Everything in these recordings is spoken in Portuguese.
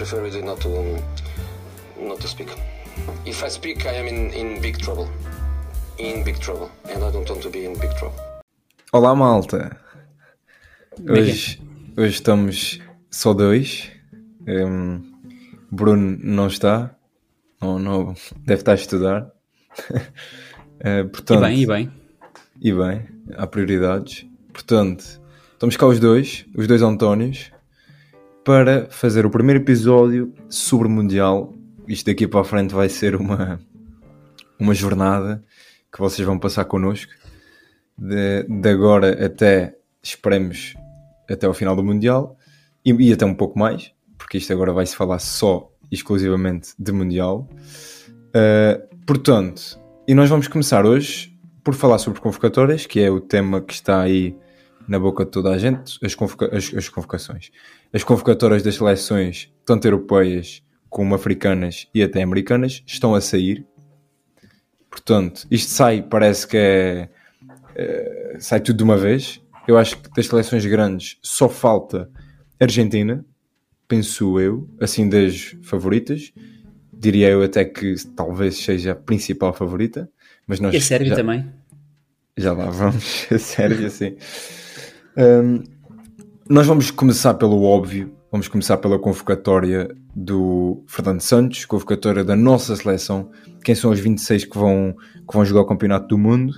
prefer really not to not to speak. If I speak, I am in, in big trouble. In big trouble, and I don't want to be in big trouble. Olá, malta. Hoje, hoje estamos só dois. Um, Bruno não está, não, não, deve estar a estudar. Uh, portanto, e bem, e bem. E bem, há prioridades. Portanto, estamos cá os dois, os dois Antónios, para fazer o primeiro episódio sobre o Mundial. Isto daqui para a frente vai ser uma, uma jornada que vocês vão passar connosco. De, de agora até, esperemos, até ao final do Mundial. E, e até um pouco mais, porque isto agora vai-se falar só, exclusivamente, de Mundial. Uh, portanto, e nós vamos começar hoje por falar sobre convocatórias, que é o tema que está aí na boca de toda a gente, as, convoca as, as convocações. As convocatórias das seleções, tanto europeias como africanas e até americanas, estão a sair. Portanto, isto sai, parece que é, é, sai tudo de uma vez. Eu acho que das seleções grandes só falta Argentina, penso eu, assim das favoritas diria eu até que talvez seja a principal favorita. Mas nós e a Sérvia já, também. Já lá vamos, a Sérvia sim. Um, nós vamos começar pelo óbvio, vamos começar pela convocatória do Fernando Santos, convocatória da nossa seleção, quem são os 26 que vão, que vão jogar o Campeonato do Mundo.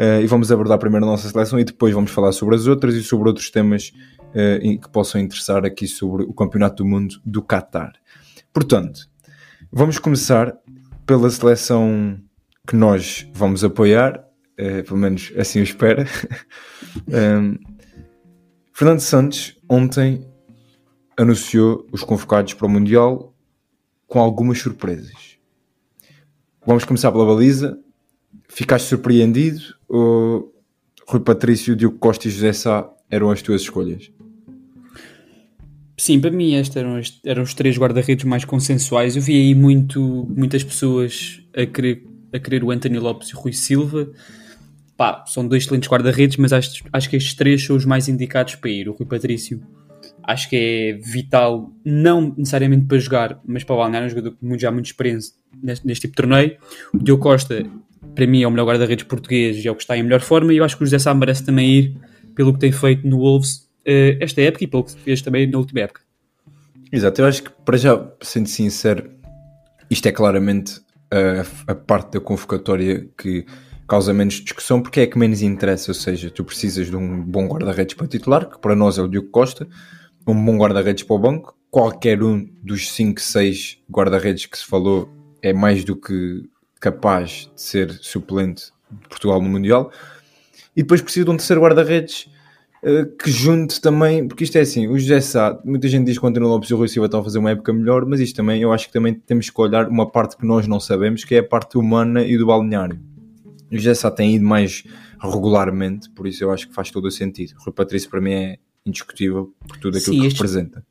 Uh, e vamos abordar primeiro a nossa seleção e depois vamos falar sobre as outras e sobre outros temas uh, que possam interessar aqui sobre o Campeonato do Mundo do Qatar. Portanto, Vamos começar pela seleção que nós vamos apoiar, uh, pelo menos assim eu espero. um, Fernando Santos ontem anunciou os convocados para o Mundial com algumas surpresas. Vamos começar pela baliza. Ficaste surpreendido ou Rui Patrício, Diogo Costa e José Sá eram as tuas escolhas? Sim, para mim estes eram, eram os três guarda-redes mais consensuais. Eu vi aí muito, muitas pessoas a querer, a querer o Anthony Lopes e o Rui Silva. Pá, são dois excelentes guarda-redes, mas acho, acho que estes três são os mais indicados para ir. O Rui Patrício acho que é vital, não necessariamente para jogar, mas para balnear, um jogador com já muito experiência neste, neste tipo de torneio. O Diogo Costa, para mim, é o melhor guarda-redes português e é o que está em melhor forma. E eu acho que o José Sá merece também ir pelo que tem feito no Wolves uh, esta época e pelo que fez também na última época. Exato, eu acho que para já, sendo sincero, isto é claramente a, a parte da convocatória que causa menos discussão porque é que menos interessa, ou seja, tu precisas de um bom guarda-redes para titular, que para nós é o Diogo Costa, um bom guarda-redes para o banco, qualquer um dos 5, 6 guarda-redes que se falou é mais do que capaz de ser suplente de Portugal no Mundial, e depois precisa de um terceiro guarda-redes eh, que junte também, porque isto é assim, o José Sá, muita gente diz que o António Lopes e o Rui Silva estão a fazer uma época melhor, mas isto também, eu acho que também temos que olhar uma parte que nós não sabemos, que é a parte humana e do balneário. O Sá tem ido mais regularmente, por isso eu acho que faz todo o sentido. O Rui Patrício para mim é indiscutível por tudo aquilo Sim, que este, representa.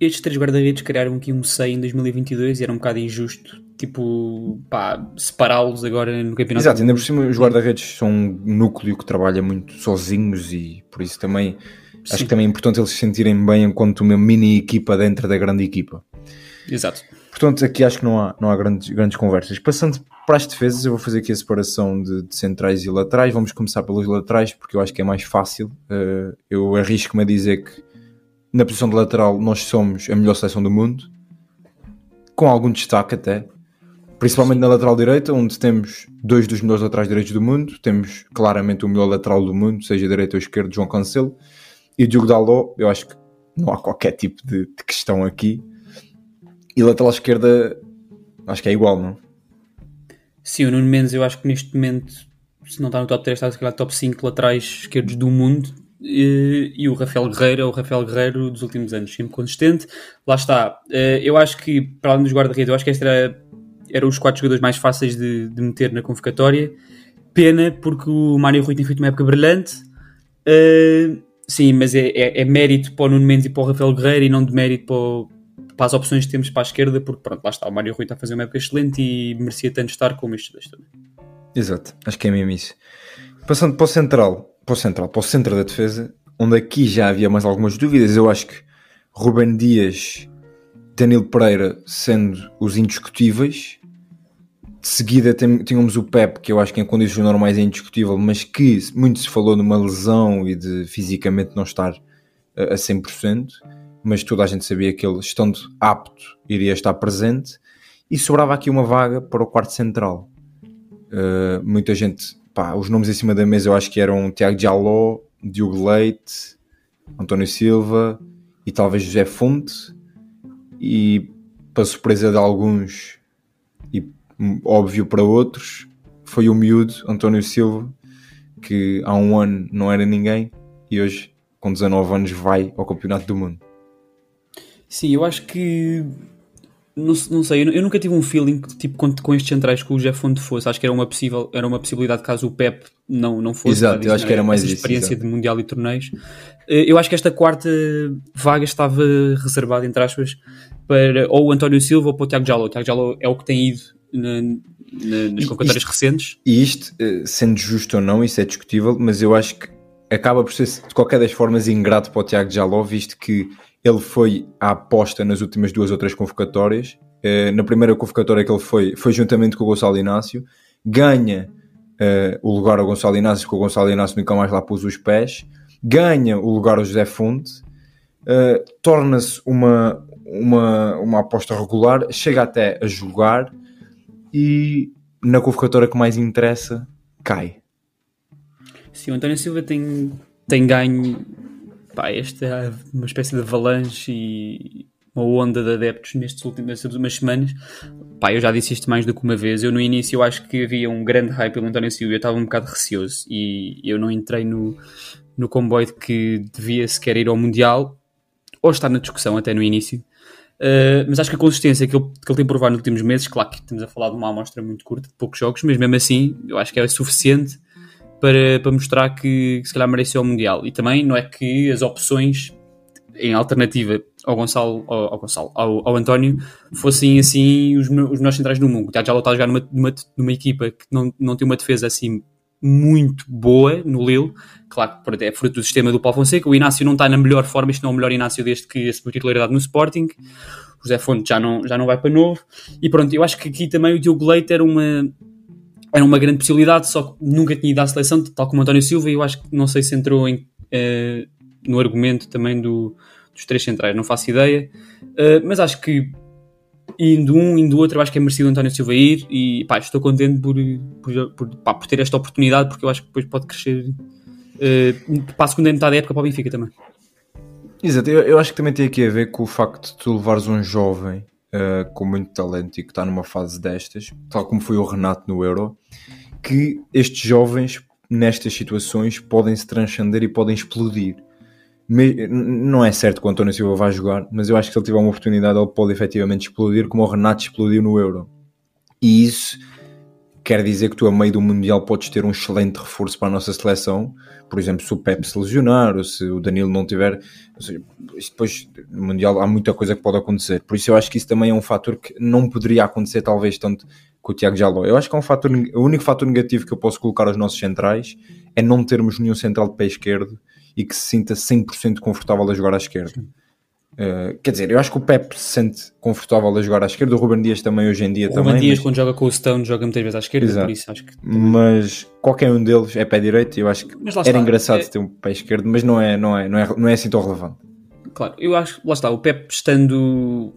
Estes três guarda-redes criaram aqui um 100 em 2022 e era um bocado injusto tipo, pá, separá-los agora no campeonato. Exato, ainda por cima os guarda-redes são um núcleo que trabalha muito sozinhos e por isso também Sim. acho que também é importante eles se sentirem bem enquanto uma mini equipa dentro da grande equipa. Exato. Portanto, aqui acho que não há, não há grandes, grandes conversas. Passando para as defesas, eu vou fazer aqui a separação de, de centrais e laterais. Vamos começar pelos laterais, porque eu acho que é mais fácil. Uh, eu arrisco-me a dizer que na posição de lateral nós somos a melhor seleção do mundo, com algum destaque até. Principalmente na lateral direita, onde temos dois dos melhores laterais direitos do mundo. Temos claramente o melhor lateral do mundo, seja direito ou esquerdo, João Cancelo. E Diogo Dalot, eu acho que não há qualquer tipo de, de questão aqui. E lateral esquerda, acho que é igual, não? Sim, o Nuno Mendes, eu acho que neste momento, se não está no top 3, está no top 5 laterais esquerdos do mundo. E, e, o Rafael Guerreiro é o Rafael Guerreiro dos últimos anos, sempre consistente. Lá está. Eh, eu acho que, para além dos guarda-redes, eu acho que esta era eram os quatro jogadores mais fáceis de, de meter na convocatória. Pena, porque o Mário Rui tem feito uma época brilhante. Uh, sim, mas é, é, é, mérito para o Nuno Mendes e para o Rafael Guerreiro e não de mérito para, o, para, as opções que temos para a esquerda, porque pronto, lá está, o Mário Rui está a fazer uma época excelente e merecia tanto estar como estes dois também. Exato, acho que é mesmo isso. Passando para o central, para o central, para o centro da defesa, onde aqui já havia mais algumas dúvidas, eu acho que Ruben Dias Danilo Pereira sendo os indiscutíveis. De seguida tínhamos o Pep, que eu acho que em condições normais é indiscutível, mas que muito se falou numa lesão e de fisicamente não estar a 100%, mas toda a gente sabia que ele, estando apto, iria estar presente. E sobrava aqui uma vaga para o quarto central. Uh, muita gente, pá, os nomes em cima da mesa eu acho que eram Tiago Jaló, Diogo Leite, António Silva e talvez José Fonte. E para surpresa de alguns e hum, óbvio para outros, foi o miúdo António Silva, que há um ano não era ninguém e hoje, com 19 anos, vai ao Campeonato do Mundo. Sim, eu acho que. Não, não sei, eu, eu nunca tive um feeling que, tipo, com, com estes centrais que o Jeff Fonte fosse. Acho que era uma, possível, era uma possibilidade caso o Pep não, não fosse. Exato, eu acho que era né, mais isso, experiência exato. de Mundial e torneios. Eh, Eu acho que esta quarta vaga estava reservada, entre aspas, para ou o António Silva ou para o Tiago Jalo. O Tiago Jalo é o que tem ido na- na- nas convocatórias recentes. E isto, eh, sendo justo ou não, isso é discutível, mas eu acho que acaba por ser, de qualquer das formas, ingrato para o Tiago Jaló, visto que ele foi à aposta nas últimas duas ou três convocatórias. Eh, Na primeira convocatória que ele foi, foi juntamente com o Gonçalo Inácio, ganha eh, o lugar ao Gonçalo Inácio, porque o Gonçalo Inácio nunca mais lá pôs os pés, ganha o lugar ao José Fonte, eh, torna-se uma, uma, uma aposta regular, chega até a jogar e na convocatória que mais interessa, cai. Sim, o António Silva tem, tem ganho pá, esta uma espécie de avalanche e uma onda de adeptos nestes últimos, nestas últimas semanas. Pá, eu já disse isto mais do que uma vez. Eu no início eu acho que havia um grande hype pelo António Silva. Eu estava um bocado receoso e eu não entrei no, no comboio de que devia sequer ir ao Mundial ou estar na discussão até no início. Uh, mas acho que a consistência que ele, que ele tem provado nos últimos meses, claro que estamos a falar de uma amostra muito curta, de poucos jogos, mas mesmo assim eu acho que é suficiente para, para mostrar que, que se calhar mereceu o Mundial. E também não é que as opções em alternativa ao Gonçalo, ao, ao Gonçalo, ao, ao António, fossem assim os, os melhores centrais do mundo. O Tiago Jaló está a jogar numa, numa, numa equipa que não, não tem uma defesa assim muito boa no Lille, claro que é fruto do sistema do Paulo Fonseca. O Inácio não está na melhor forma, isto não é o melhor Inácio desde que assumiu titularidade no Sporting. O José Fonte já não, já não vai para novo. E pronto, eu acho que aqui também o Diogo Leite era uma, era uma grande possibilidade, só que nunca tinha ido à seleção, tal como António Silva, e eu acho que não sei se entrou em, eh, no argumento também do, dos três centrais, não faço ideia, Eh, mas acho que indo um, indo outro, eu acho que é merecido António Silva ir e pá, estou contente por, por, por, pá, por ter esta oportunidade, porque eu acho que depois pode crescer eh, para a segunda metade da época para o Benfica também. Exato, eu, eu acho que também tem aqui a ver com o facto de tu levares um jovem uh, com muito talento e que está numa fase destas, tal como foi o Renato no Euro, que estes jovens nestas situações podem se transcender e podem explodir. Me- não é certo que o António Silva vai jogar, mas eu acho que se ele tiver uma oportunidade, ele pode efetivamente explodir, como o Renato explodiu no Euro. E isso quer dizer que tu, a meio do Mundial, podes ter um excelente reforço para a nossa seleção. Por exemplo, se o Pepe se lesionar ou se o Danilo não tiver. Seja, depois, no Mundial, há muita coisa que pode acontecer. Por isso, eu acho que isso também é um fator que não poderia acontecer, talvez, tanto com o Tiago Jaló. Eu acho que é um fator, o único fator negativo que eu posso colocar aos nossos centrais é não termos nenhum central de pé esquerdo e que se sinta 100% confortável a jogar à esquerda. Uh, quer dizer, eu acho que o Pep se sente confortável a jogar à esquerda, o Ruben Dias também hoje em dia O também. Ruben Dias, mas- quando joga com o Stone, joga muitas vezes à esquerda, Exato. por isso acho que mas qualquer um deles é pé direito e eu acho que era está, engraçado é- ter um pé esquerdo, mas não é, não é, não é, não é assim tão relevante. Claro, eu acho que lá está, o Pep estando,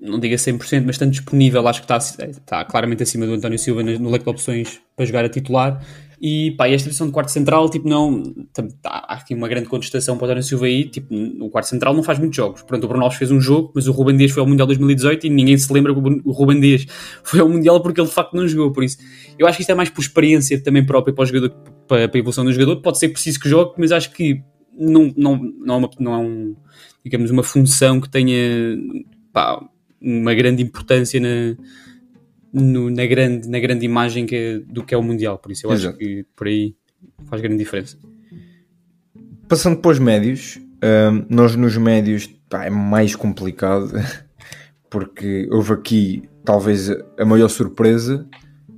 não diga 100%, mas estando disponível, acho que está, está claramente acima do António Silva no leque de opções para jogar a titular. E pá, e esta posição de quarto central, tipo, não. tá, há aqui uma grande contestação para o António Silva aí. Tipo, o quarto central não faz muitos jogos. Pronto, o Bruno Alves fez um jogo, mas o Ruben Dias foi ao Mundial 2018 e ninguém se lembra que o Ruben Dias foi ao Mundial porque ele de facto não jogou. Por isso, eu acho que isto é mais por experiência também própria para o jogador, para a evolução do jogador. Pode ser preciso que jogue, mas acho que não, não, não, é, uma, não é um, digamos, uma função que tenha pá, uma grande importância na, no- na, grande, na grande imagem que é- do que é o Mundial. Por isso eu Exato. acho que por aí faz grande diferença. Passando para os médios, hum, nós nos médios pá, é mais complicado porque houve aqui talvez a maior surpresa,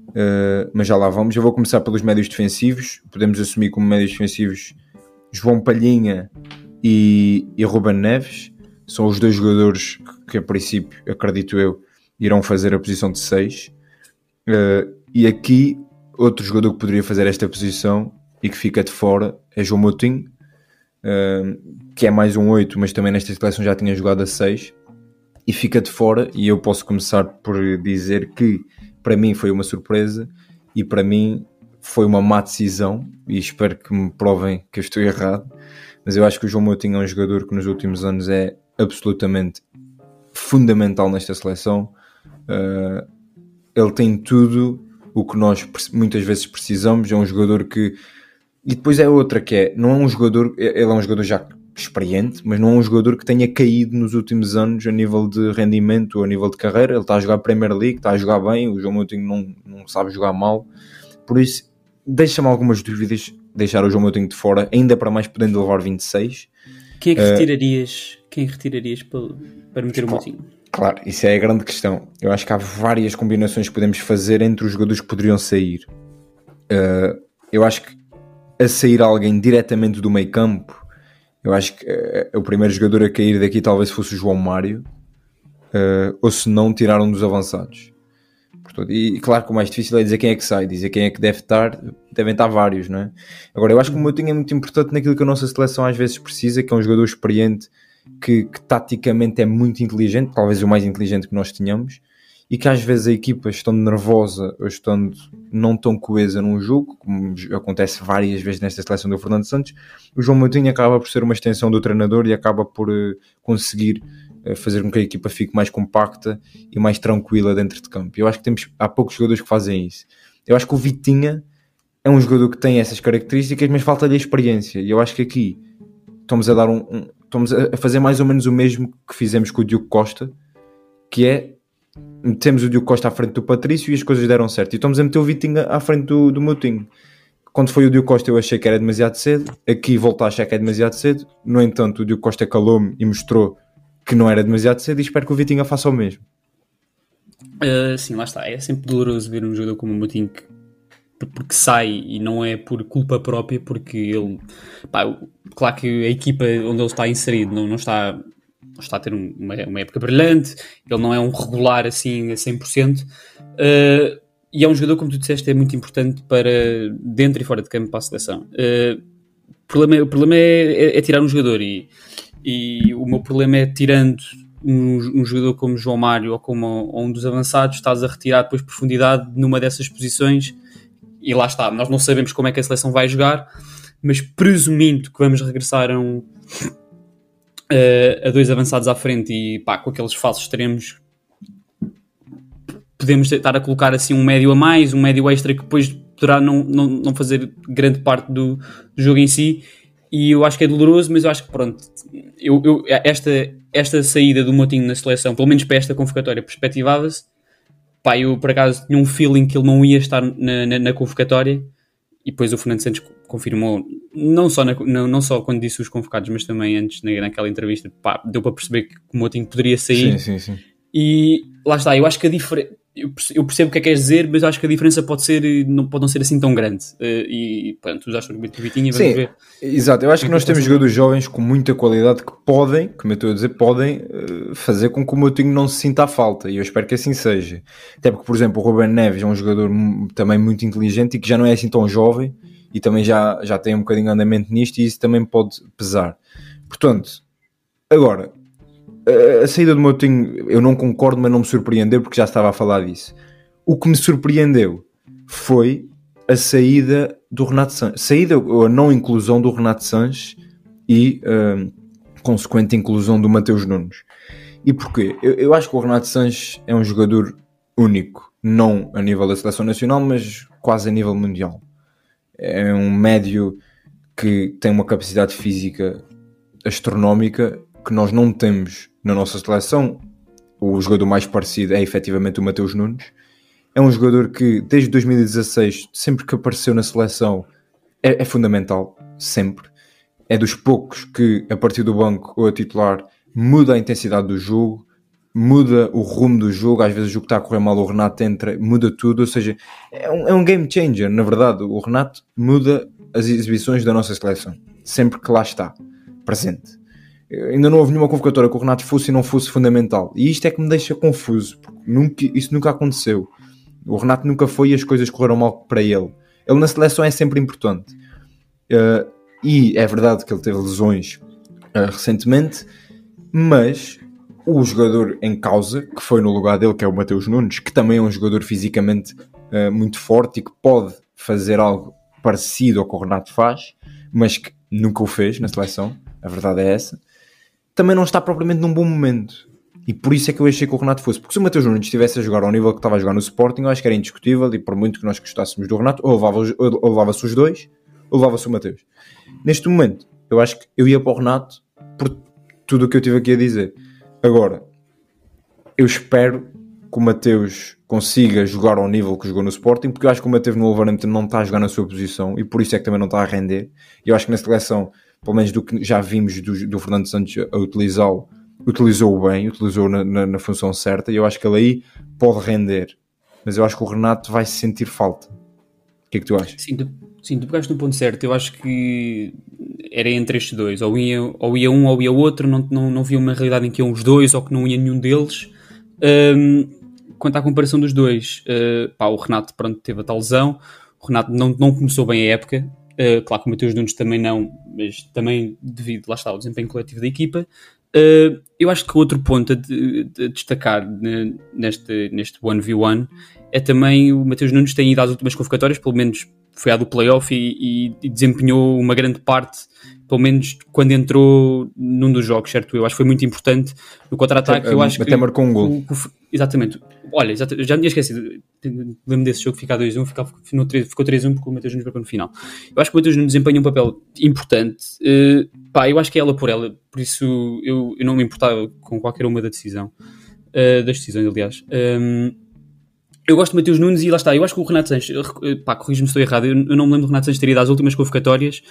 uh, mas já lá vamos. Eu vou começar pelos médios defensivos. Podemos assumir como médios defensivos João Palhinha e, e Ruben Neves. são os dois jogadores que, a princípio, acredito eu, irão fazer a posição de 6. Uh, e aqui, outro jogador que poderia fazer esta posição e que fica de fora é João Moutinho, uh, que é mais um 8, mas também nesta seleção já tinha jogado a 6 e fica de fora. E eu posso começar por dizer que para mim foi uma surpresa e para mim foi uma má decisão. E espero que me provem que eu estou errado. Mas eu acho que o João Moutinho é um jogador que nos últimos anos é absolutamente fundamental nesta seleção. Uh, ele tem tudo o que nós muitas vezes precisamos. É um jogador que. E depois é outra que é, não é um jogador, ele é um jogador já experiente, mas não é um jogador que tenha caído nos últimos anos a nível de rendimento ou a nível de carreira. Ele está a jogar Premier League, está a jogar bem, o João Moutinho não, não sabe jogar mal. Por isso, deixa-me algumas dúvidas deixar o João Moutinho de fora, ainda para mais podendo levar 26. Quem é que uh, retirarias, quem retirarias para, para meter o Moutinho? Claro, isso é a grande questão. Eu acho que há várias combinações que podemos fazer entre os jogadores que poderiam sair. Uh, eu acho que a sair alguém diretamente do meio campo eu acho que uh, o primeiro jogador a cair daqui talvez fosse o João Mário, uh, ou se não, tirar um dos avançados. Portanto, e claro que o mais difícil é dizer quem é que sai, dizer quem é que deve estar, devem estar vários, não é? Agora, eu acho que o Moutinho é muito importante naquilo que a nossa seleção às vezes precisa, que é um jogador experiente, que, que taticamente é muito inteligente, talvez o mais inteligente que nós tenhamos, e que às vezes a equipa estando nervosa ou estando não tão coesa num jogo, como acontece várias vezes nesta seleção do Fernando Santos, o João Moutinho acaba por ser uma extensão do treinador e acaba por uh, conseguir uh, fazer com que a equipa fique mais compacta e mais tranquila dentro de campo. Eu acho que temos, há poucos jogadores que fazem isso. Eu acho que o Vitinha é um jogador que tem essas características, mas falta-lhe experiência. E eu acho que aqui estamos a dar um, um estamos a fazer mais ou menos o mesmo que fizemos com o Diogo Costa, que é metemos o Diogo Costa à frente do Patrício e as coisas deram certo. E estamos a meter o Vitinho à frente do, do Moutinho. Quando foi o Diogo Costa eu achei que era demasiado cedo, aqui volto a achar que é demasiado cedo. No entanto, o Diogo Costa calou-me e mostrou que não era demasiado cedo e espero que o Vitinho faça o mesmo. Uh, sim, lá está. É sempre doloroso ver um jogador como o Moutinho que, porque sai e não é por culpa própria, porque ele. Pá, claro que a equipa onde ele está inserido não, não está está a ter uma, uma, época brilhante, ele não é um regular assim a 100%, uh, e é um jogador, como tu disseste, é muito importante para dentro e fora de campo para a seleção. Uh, o problema, o problema é, é, é, tirar um jogador, e, e o meu problema é tirando um, um jogador como João Mário ou como ou um dos avançados, estás a retirar depois profundidade numa dessas posições, e lá está, nós não sabemos como é que a seleção vai jogar, mas presumindo que vamos regressar a um uh, a dois avançados à frente e pá, com aqueles falsos extremos podemos estar a colocar assim um médio a mais, um médio extra que depois poderá não, não, não fazer grande parte do, do jogo em si e eu acho que é doloroso, mas eu acho que pronto, eu, eu, esta, esta saída do Motinho na seleção, pelo menos para esta convocatória, perspectivava-se. Pá, eu por acaso tinha um feeling que ele não ia estar na, na, na convocatória e depois o Fernando Santos confirmou, não só, na, não, não só quando disse os convocados, mas também antes na, naquela entrevista, pá, deu para perceber que o Moutinho poderia sair. Sim, sim, sim. E lá está, eu acho que a diferença. Eu percebo o que é que queres dizer, mas acho que a diferença pode, ser, não, pode não ser assim tão grande. Uh, e pronto, usaste o Vitinho e vamos ver. Exato, eu acho que nós temos jogadores jovens com muita qualidade que podem, como eu estou a dizer, podem uh, fazer com que o Moutinho não se sinta a falta. E eu espero que assim seja. Até porque, por exemplo, o Ruben Neves é um jogador também muito inteligente e que já não é assim tão jovem e também já, já tem um bocadinho de andamento nisto e isso também pode pesar. Portanto, agora, a, saída do Moutinho eu não concordo, mas não me surpreendeu porque já estava a falar disso. O que me surpreendeu foi a saída do Renato Sanches, saída ou a não inclusão do Renato Sanches e uh, consequente inclusão do Mateus Nunes. E porquê? Eu, eu acho que o Renato Sanches é um jogador único, não a nível da seleção nacional, mas quase a nível mundial é um médio que tem uma capacidade física astronómica que nós não temos na nossa seleção. O jogador mais parecido é efetivamente o Mateus Nunes. É um jogador que desde 2016, sempre que apareceu na seleção, é, é fundamental, sempre. É dos poucos que, a partir do banco ou a titular, muda a intensidade do jogo, muda o rumo do jogo. Às vezes o jogo está a correr mal, o Renato entra, muda tudo. Ou seja, é um, é um game changer, na verdade. O Renato muda as exibições da nossa seleção, sempre que lá está, presente. Ainda não houve nenhuma convocatória que o Renato fosse e não fosse fundamental. E isto é que me deixa confuso, porque nunca, isso nunca aconteceu. O Renato nunca foi e as coisas correram mal para ele. Ele na seleção é sempre importante. Uh, e é verdade que ele teve lesões uh, recentemente, mas o jogador em causa, que foi no lugar dele, que é o Mateus Nunes, que também é um jogador fisicamente uh, muito forte e que pode fazer algo parecido ao que o Renato faz, mas que nunca o fez na seleção, a verdade é essa, também não está propriamente num bom momento. E por isso é que eu achei que o Renato fosse. Porque se o Mateus Nunes estivesse a jogar ao nível que estava a jogar no Sporting, eu acho que era indiscutível. E por muito que nós gostássemos do Renato, ou levava-se levava os dois, ou levava-se o Mateus. Neste momento, eu acho que eu ia para o Renato por tudo o que eu tive aqui a dizer. Agora, eu espero que o Mateus consiga jogar ao nível que jogou no Sporting, porque eu acho que o Mateus no Wolverhampton não está a jogar na sua posição e por isso é que também não está a render. E eu acho que na seleção, pelo menos do que já vimos do, do Fernando Santos a utilizá-lo, utilizou-o bem, utilizou na, na, na, função certa e eu acho que ele aí pode render. Mas eu acho que o Renato vai sentir falta. O que é que tu achas? Sim, tu, sim, tu pegaste no ponto certo. Eu acho que era entre estes dois. Ou ia, ou ia um ou ia outro. Não, não, não via uma realidade em que iam os dois ou que não ia nenhum deles. Um, quanto à comparação dos dois, uh, pá, o Renato pronto, teve a tal lesão. O Renato não, não começou bem a época. Uh, claro que o Mateus Nunes também não, mas também devido, lá está, ao desempenho coletivo da equipa. Uh, eu acho que outro ponto a, de, de destacar neste, neste 1v1 é também o Mateus Nunes tem ido às últimas convocatórias, pelo menos foi à do playoff e, e, e desempenhou uma grande parte, pelo menos quando entrou num dos jogos, certo? Eu acho que foi muito importante no contra-ataque. Eu acho até que, marcou um gol. exatamente. Olha, exatamente, já me tinha esquecido. Lembro desse jogo ficar 2-1, ficou, ficou 3-1 porque o Mateus Nunes marcou no final. Eu acho que o Mateus Nunes desempenha um papel importante. Uh, pá, eu acho que é ela por ela, por isso eu, eu não me importava com qualquer uma da decisão. Uh, das decisões, aliás. Um, eu gosto de Mateus Nunes e lá está. Eu acho que o Renato Sanches, pá, corrijo-me se estou errado, eu, eu, não me lembro do Renato Sanches ter ido às últimas convocatórias.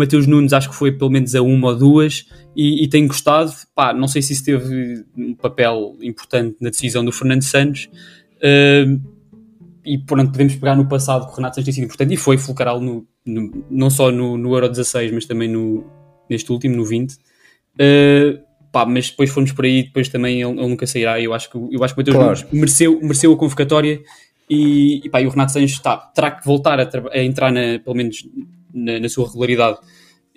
Mateus Nunes acho que foi pelo menos a uma ou duas e, e tenho gostado. Pá, não sei se isso teve um papel importante na decisão do Fernando Santos. Uh, e pronto, podemos pegar no passado que o Renato Sanches tem sido importante e foi fulcral no, no, não só no, no Euro 16, mas também no, neste último, no 20. Uh, pá, mas depois fomos por aí, depois também ele, ele nunca sairá. Eu acho que, eu acho que o Mateus claro. Nunes mereceu, mereceu a convocatória e, e, pá, e o Renato Sanches tá, terá que voltar a, a entrar, na, pelo menos na, na sua regularidade.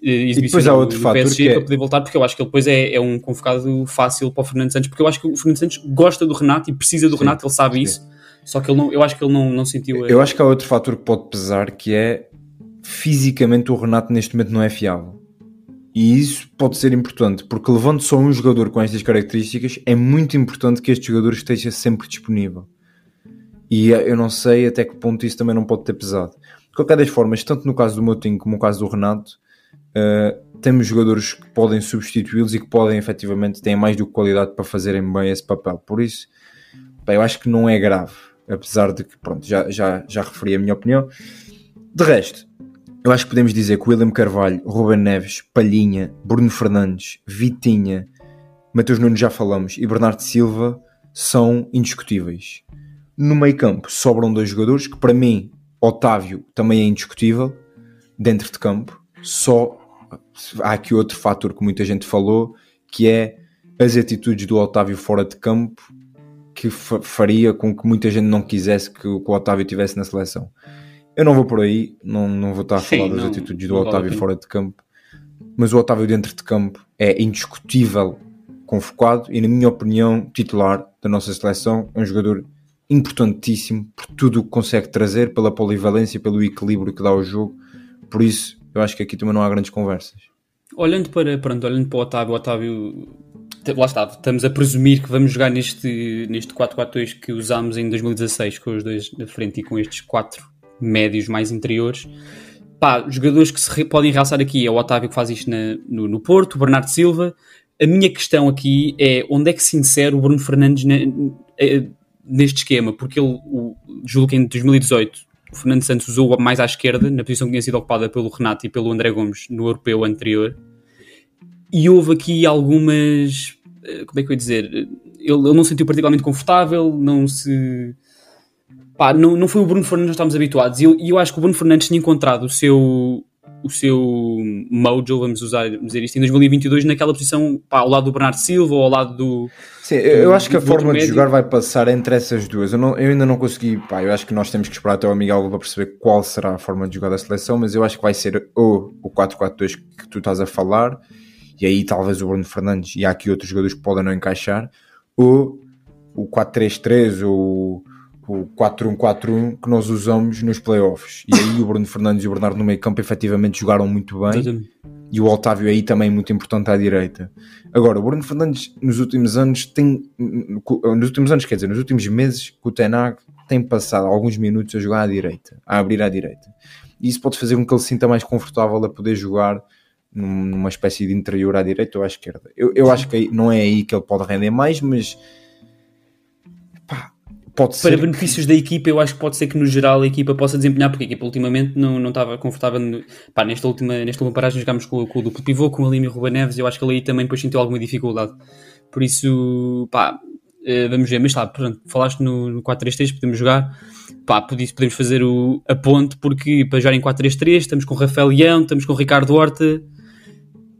E depois há outro fator PSG que é... para poder voltar, porque eu acho que ele depois é, é um convocado fácil para o Fernando Santos, porque eu acho que o Fernando Santos gosta do Renato e precisa do sim, Renato, ele sabe sim. isso, só que ele não, eu acho que ele não, não sentiu. Eu a... acho que há outro fator que pode pesar que é fisicamente o Renato neste momento não é fiável. E isso pode ser importante, porque levando só um jogador com estas características, é muito importante que este jogador esteja sempre disponível. E eh, eu não sei até que ponto isso também não pode ter pesado. De qualquer das formas, tanto no caso do Moutinho como no caso do Renato, uh, temos jogadores que podem substituí-los e que podem efetivamente, têm mais do que qualidade para fazerem bem esse papel. Por isso, bem, eu acho que não é grave, apesar de que, pronto, já, já, já referi a minha opinião. De resto, eu acho que podemos dizer que William Carvalho, Ruben Neves, Palhinha, Bruno Fernandes, Vitinha, Matheus Nunes já falamos e Bernardo Silva são indiscutíveis. No meio campo sobram dois jogadores que para mim Otávio também é indiscutível dentro de campo. Só há aqui outro fator que muita gente falou que é as atitudes do Otávio fora de campo que faria com que muita gente não quisesse que o Otávio tivesse na seleção. Eu não vou por aí, não, não vou estar a falar Sim, das não, atitudes do Otávio vale fora de campo, mas o Otávio dentro de campo é indiscutível convocado e, na minha opinião, titular da nossa seleção. É um jogador importantíssimo por tudo o que consegue trazer, pela polivalência, pelo equilíbrio que dá ao jogo. Por isso, eu acho que aqui também não há grandes conversas. Olhando para, pronto, olhando para o Otávio, Otávio, lá está, estamos a presumir que vamos jogar neste, neste 4-4-2 que usámos em 2016 com os dois na frente e com estes quatro médios mais interiores. Pá, jogadores que se podem realçar aqui é o Otávio que faz isto na, no, no, Porto, o Bernardo Silva. A minha questão aqui é onde é que se insere o Bruno Fernandes na, eh, neste esquema, porque ele, o, julgo que em 2018 o Fernando Santos usou mais à esquerda, na posição que tinha sido ocupada pelo Renato e pelo André Gomes no europeu anterior. E houve aqui algumas. Eh, como é que eu ia dizer? Ele, ele não se sentiu particularmente confortável, não se pá, não, não foi o Bruno Fernandes que estávamos habituados. E eu, eu, acho que o Bruno Fernandes tinha encontrado o seu, o seu mojo, vamos usar, dizer isto, em 2022 naquela posição pá, ao lado do Bernardo Silva ou ao lado do. Sim, eu acho que a forma de jogar vai passar entre essas duas. Eu, não- eu ainda não consegui, pá, eu acho que nós temos que esperar até o Miguel para perceber qual será a forma de jogar da seleção, mas eu acho que vai ser ou o 4-4-2 que tu estás a falar, e aí talvez o Bruno Fernandes, e há aqui outros jogadores que podem não encaixar, ou o 4-3-3 ou o 4-1-4-1 que nós usamos nos playoffs. E aí o Bruno Fernandes e o Bernardo no meio campo efetivamente jogaram muito bem. E o Otávio aí também muito importante à direita. Agora, o Bruno Fernandes nos últimos anos tem, nos últimos anos, quer dizer, nos últimos meses, o Tenag tem passado alguns minutos a jogar à direita, a abrir à direita. E isso pode fazer com que ele se sinta mais confortável a poder jogar num- numa espécie de interior à direita ou à esquerda. Eu, eu acho que não é aí que ele pode render mais, mas pode Para benefícios da equipa, eu acho que pode ser que no geral a equipa possa desempenhar, porque a equipa ultimamente não, não estava confortável. No, pá, nesta, última, nesta última paragem jogámos com, com o duplo pivô, com o Alim e o Ruben Neves, eu acho que ele aí também depois sentiu alguma dificuldade. Por isso, pá, eh, vamos ver. Mas tá, pronto, falaste no, no 4-3-3, podemos jogar. Pá, podemos fazer o, a ponte, porque para jogar em 4-3-3 estamos com o Rafael Leão, estamos com o Ricardo Horta,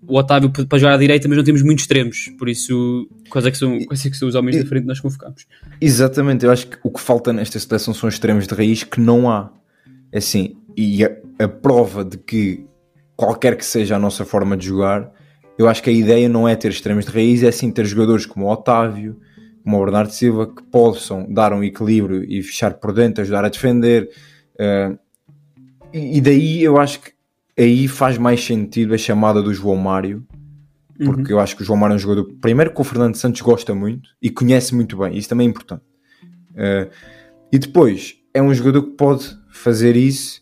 o Otávio para jogar à direita, mas não temos muitos extremos. Por isso, quais é que são, quais é que são os homens da frente que nós convocamos? Exatamente, eu acho que o que falta nesta seleção são extremos de raiz que não há. Assim, e a, a prova de que qualquer que seja a nossa forma de jogar, eu acho que a ideia não é ter extremos de raiz, é sim ter jogadores como o Otávio, como o Bernardo Silva, que possam dar um equilíbrio e fechar por dentro, ajudar a defender. e, e daí eu acho que aí faz mais sentido a chamada do João Mário, porque eu acho que o João Mário é um jogador, primeiro que o Fernando Santos gosta muito e conhece muito bem, isso também é importante. Uh, e depois é um jogador que pode fazer isso,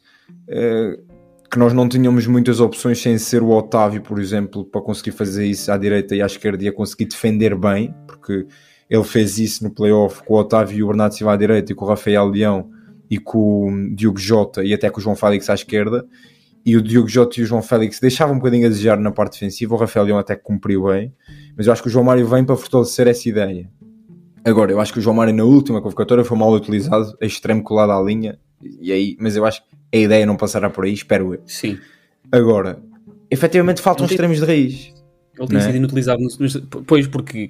uh, que nós não tínhamos muitas opções sem ser o Otávio, por exemplo, para conseguir fazer isso à direita e à esquerda e a conseguir defender bem, porque ele fez isso no playoff com o Otávio e o Bernardo Silva à direita e com o Rafael Leão e com o Diogo Jota e até com o João Félix à esquerda e o Diogo Jota e o João Félix deixavam um bocadinho a desejar na parte defensiva, o Rafael Leão até cumpriu bem, mas eu acho que o João Mário vem para fortalecer essa ideia. Agora, eu acho que o João Mário na última convocatória foi mal utilizado, a extremo colado à linha, e aí, mas eu acho que a ideia não passará por aí, espero eu. Sim. Agora, efetivamente faltam tem- extremos de raiz. Ele tem é? sido inutilizado. Pois, porque.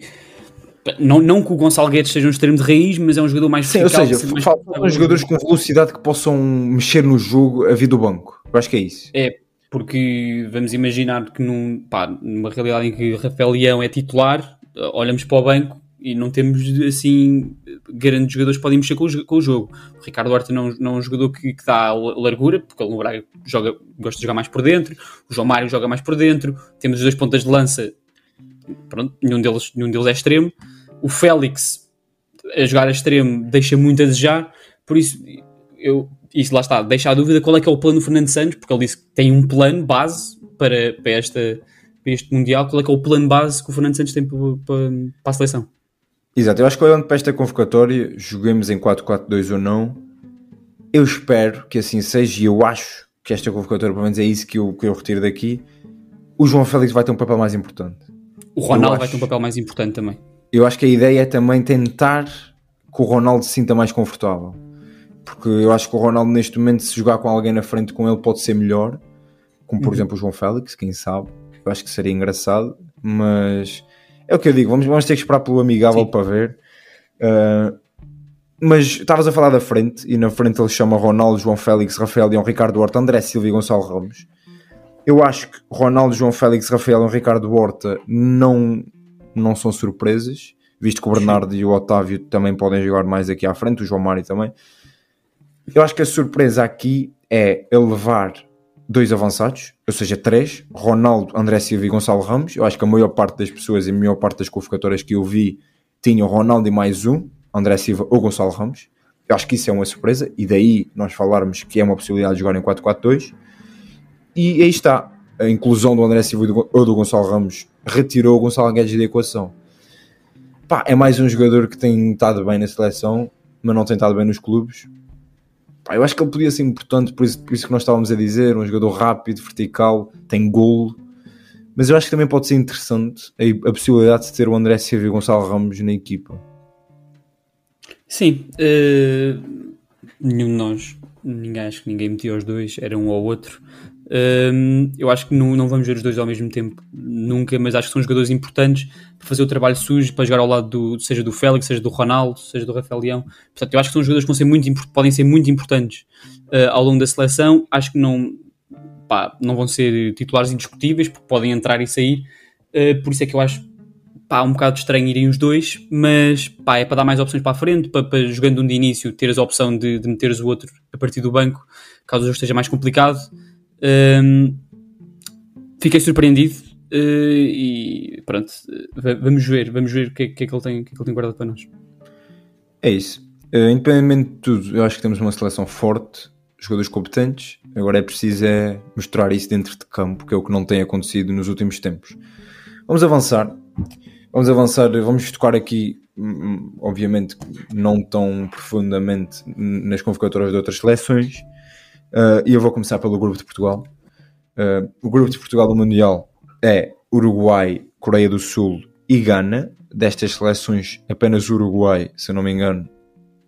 Não, não que o Gonçalo Guedes seja um extremo de raiz, mas é um jogador mais Sim, ou seja, faltam jogadores com velocidade que possam mexer no jogo a vir do banco. Eu acho que é isso. É, porque vamos imaginar que num, pá, numa realidade em que Rafael Leão é titular, olhamos para o banco e não temos assim grandes jogadores que podem mexer com o, com o jogo. O Ricardo Horta não, não é um jogador que, que dá la- largura, porque no Braga joga, gosta de jogar mais por dentro, o João Mário joga mais por dentro, temos os dois pontas de lança, pronto, nenhum deles, nenhum deles é extremo. O Félix a jogar a extremo deixa muito a desejar, por isso eu, isso lá está, deixa a dúvida qual é que é o plano do Fernando Santos, porque ele disse que tem um plano base para, para, esta, para este Mundial, qual é que é o plano base que o Fernando Santos tem para, para, para a seleção. Exato, eu acho que olhando para esta convocatória, joguemos em 4-4-2 ou não, eu espero que assim seja e eu acho que esta convocatória, pelo menos é isso que eu, que eu retiro daqui. O João Félix vai ter um papel mais importante. O Ronaldo Eu vai acho- ter um papel mais importante também. Eu acho que a ideia é também tentar que o Ronaldo se sinta mais confortável. Porque eu acho que o Ronaldo, neste momento, se jogar com alguém na frente com ele, pode ser melhor. Como por exemplo o João Félix, quem sabe. Eu acho que seria engraçado. Mas é o que eu digo, vamos, vamos ter que esperar pelo amigável Sim. para ver. Uh, mas estavas a falar da frente, e na frente ele chama Ronaldo, João Félix, Rafael Leão, Ricardo Horta, André Silva e Gonçalo Ramos. Eu acho que Ronaldo, João Félix, Rafael Leão, Ricardo Horta não, não são surpresas, visto que o Bernardo e o Otávio também podem jogar mais aqui à frente, o João Mário também. Eu acho que a surpresa aqui é ele levar dois avançados, ou seja, três, Ronaldo, André Silva e Gonçalo Ramos. Eu acho que a maior parte das pessoas e a maior parte das convocatórias que eu vi tinham Ronaldo e mais um, André Silva ou Gonçalo Ramos. Eu acho que isso é uma surpresa e daí nós falarmos que é uma possibilidade de jogar em 4-4-2. E aí está, a inclusão do André Silva ou do Gonçalo Ramos retirou o Gonçalo Guedes da equação. Pá, é mais um jogador que tem estado bem na seleção, mas não tem estado bem nos clubes. Pá, eu acho que ele podia ser importante, por isso, por isso que nós estávamos a dizer, um jogador rápido, vertical, tem golo. Mas eu acho que também pode ser interessante a, a possibilidade de ter o André Silva e o Gonçalo Ramos na equipa. Sim, eh, nenhum de nós, ninguém, acho que ninguém metia os dois, era um ou outro. Um, eu acho que não, não vamos ver os dois ao mesmo tempo, nunca, mas acho que são jogadores importantes para fazer o trabalho sujo, para jogar ao lado do, seja do Félix, seja do Ronaldo, seja do Rafael Leão. Portanto, eu acho que são jogadores que ser muito, podem ser muito importantes uh, ao longo da seleção. Acho que não, pá, não vão ser titulares indiscutíveis, porque podem entrar e sair. Uh, por isso é que eu acho pá, um bocado estranho irem os dois, mas pá, é para dar mais opções para a frente, para, para jogando um de início teres a opção de, de meteres o outro a partir do banco, caso o jogo esteja mais complicado. Um, fiquei surpreendido uh, e pronto, vamos ver, vamos ver o que, que, é que, ele tem, que, é que ele tem guardado para nós. É isso. Uh, independentemente de tudo, eu acho que temos uma seleção forte, jogadores competentes. Agora é preciso é mostrar isso dentro de campo, que é o que não tem acontecido nos últimos tempos. Vamos avançar Vamos avançar, vamos tocar aqui, hum, obviamente, não tão profundamente nas convocatórias de outras seleções. Uh, e eu vou começar pelo grupo de Portugal. Uh, o grupo de Portugal do Mundial é Uruguai, Coreia do Sul e Gana. Destas seleções, apenas o Uruguai, se eu não me engano,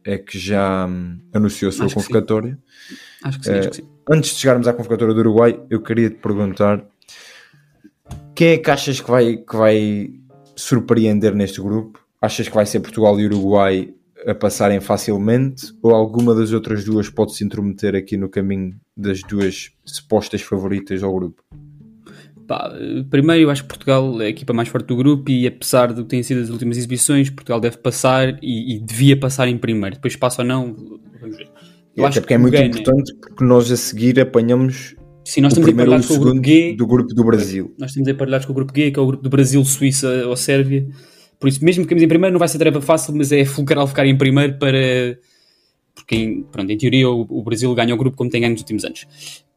é que já um, anunciou a sua acho convocatória. Que acho que sim, uh, acho que sim. Antes de chegarmos à convocatória do Uruguai, eu queria te perguntar quem é que achas que vai, que vai surpreender neste grupo? Achas que vai ser Portugal e Uruguai a passarem facilmente ou alguma das outras duas pode se intrometer aqui no caminho das duas supostas favoritas ao grupo? Pá, primeiro, eu acho que Portugal é a equipa mais forte do grupo e apesar do que têm sido as últimas exibições, Portugal deve passar e, e devia passar em primeiro. Depois passa ou não, vamos ver. Eu acho porque é muito importante porque nós a seguir apanhamos Sim, nós estamos emparelhados com o grupo G. Do grupo do Brasil. Nós estamos emparelhados com o grupo G, que é o grupo do Brasil, Suíça ou Sérvia. Por isso, mesmo que ficamos em primeiro, não vai ser tarefa fácil, mas é fulcral ficar em primeiro para. Porque, pronto, em teoria, o, o Brasil ganha o grupo como tem ganho nos últimos anos.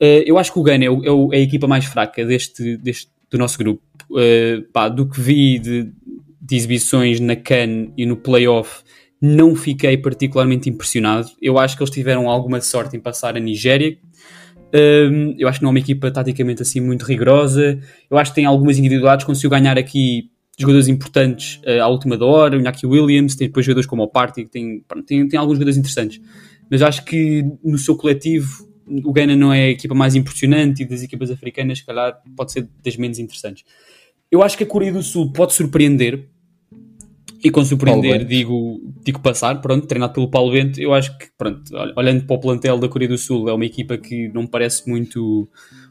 Uh, eu acho que o Gana é, o, é, a equipa mais fraca deste, deste, do nosso grupo. Uh, pá, do que vi de, de exibições na CAN e no playoff, não fiquei particularmente impressionado. Eu acho que eles tiveram alguma sorte em passar a Nigéria, um, eu acho que não é uma equipa taticamente assim muito rigorosa. Eu acho que tem algumas individualidades. Conseguiu ganhar aqui jogadores importantes uh, à última da hora. O Iñaki Williams, tem depois jogadores como o Party, que tem, tem, tem alguns jogadores interessantes. Mas acho que no seu coletivo o Ghana não é a equipa mais impressionante e das equipas africanas, se calhar, pode ser das menos interessantes. Eu acho que a Coreia do Sul pode surpreender e com surpreender digo, digo passar, pronto, treinado pelo Paulo Bento, eu acho que, pronto, olhando para o plantel da Coreia do Sul, é uma equipa que não me parece muito,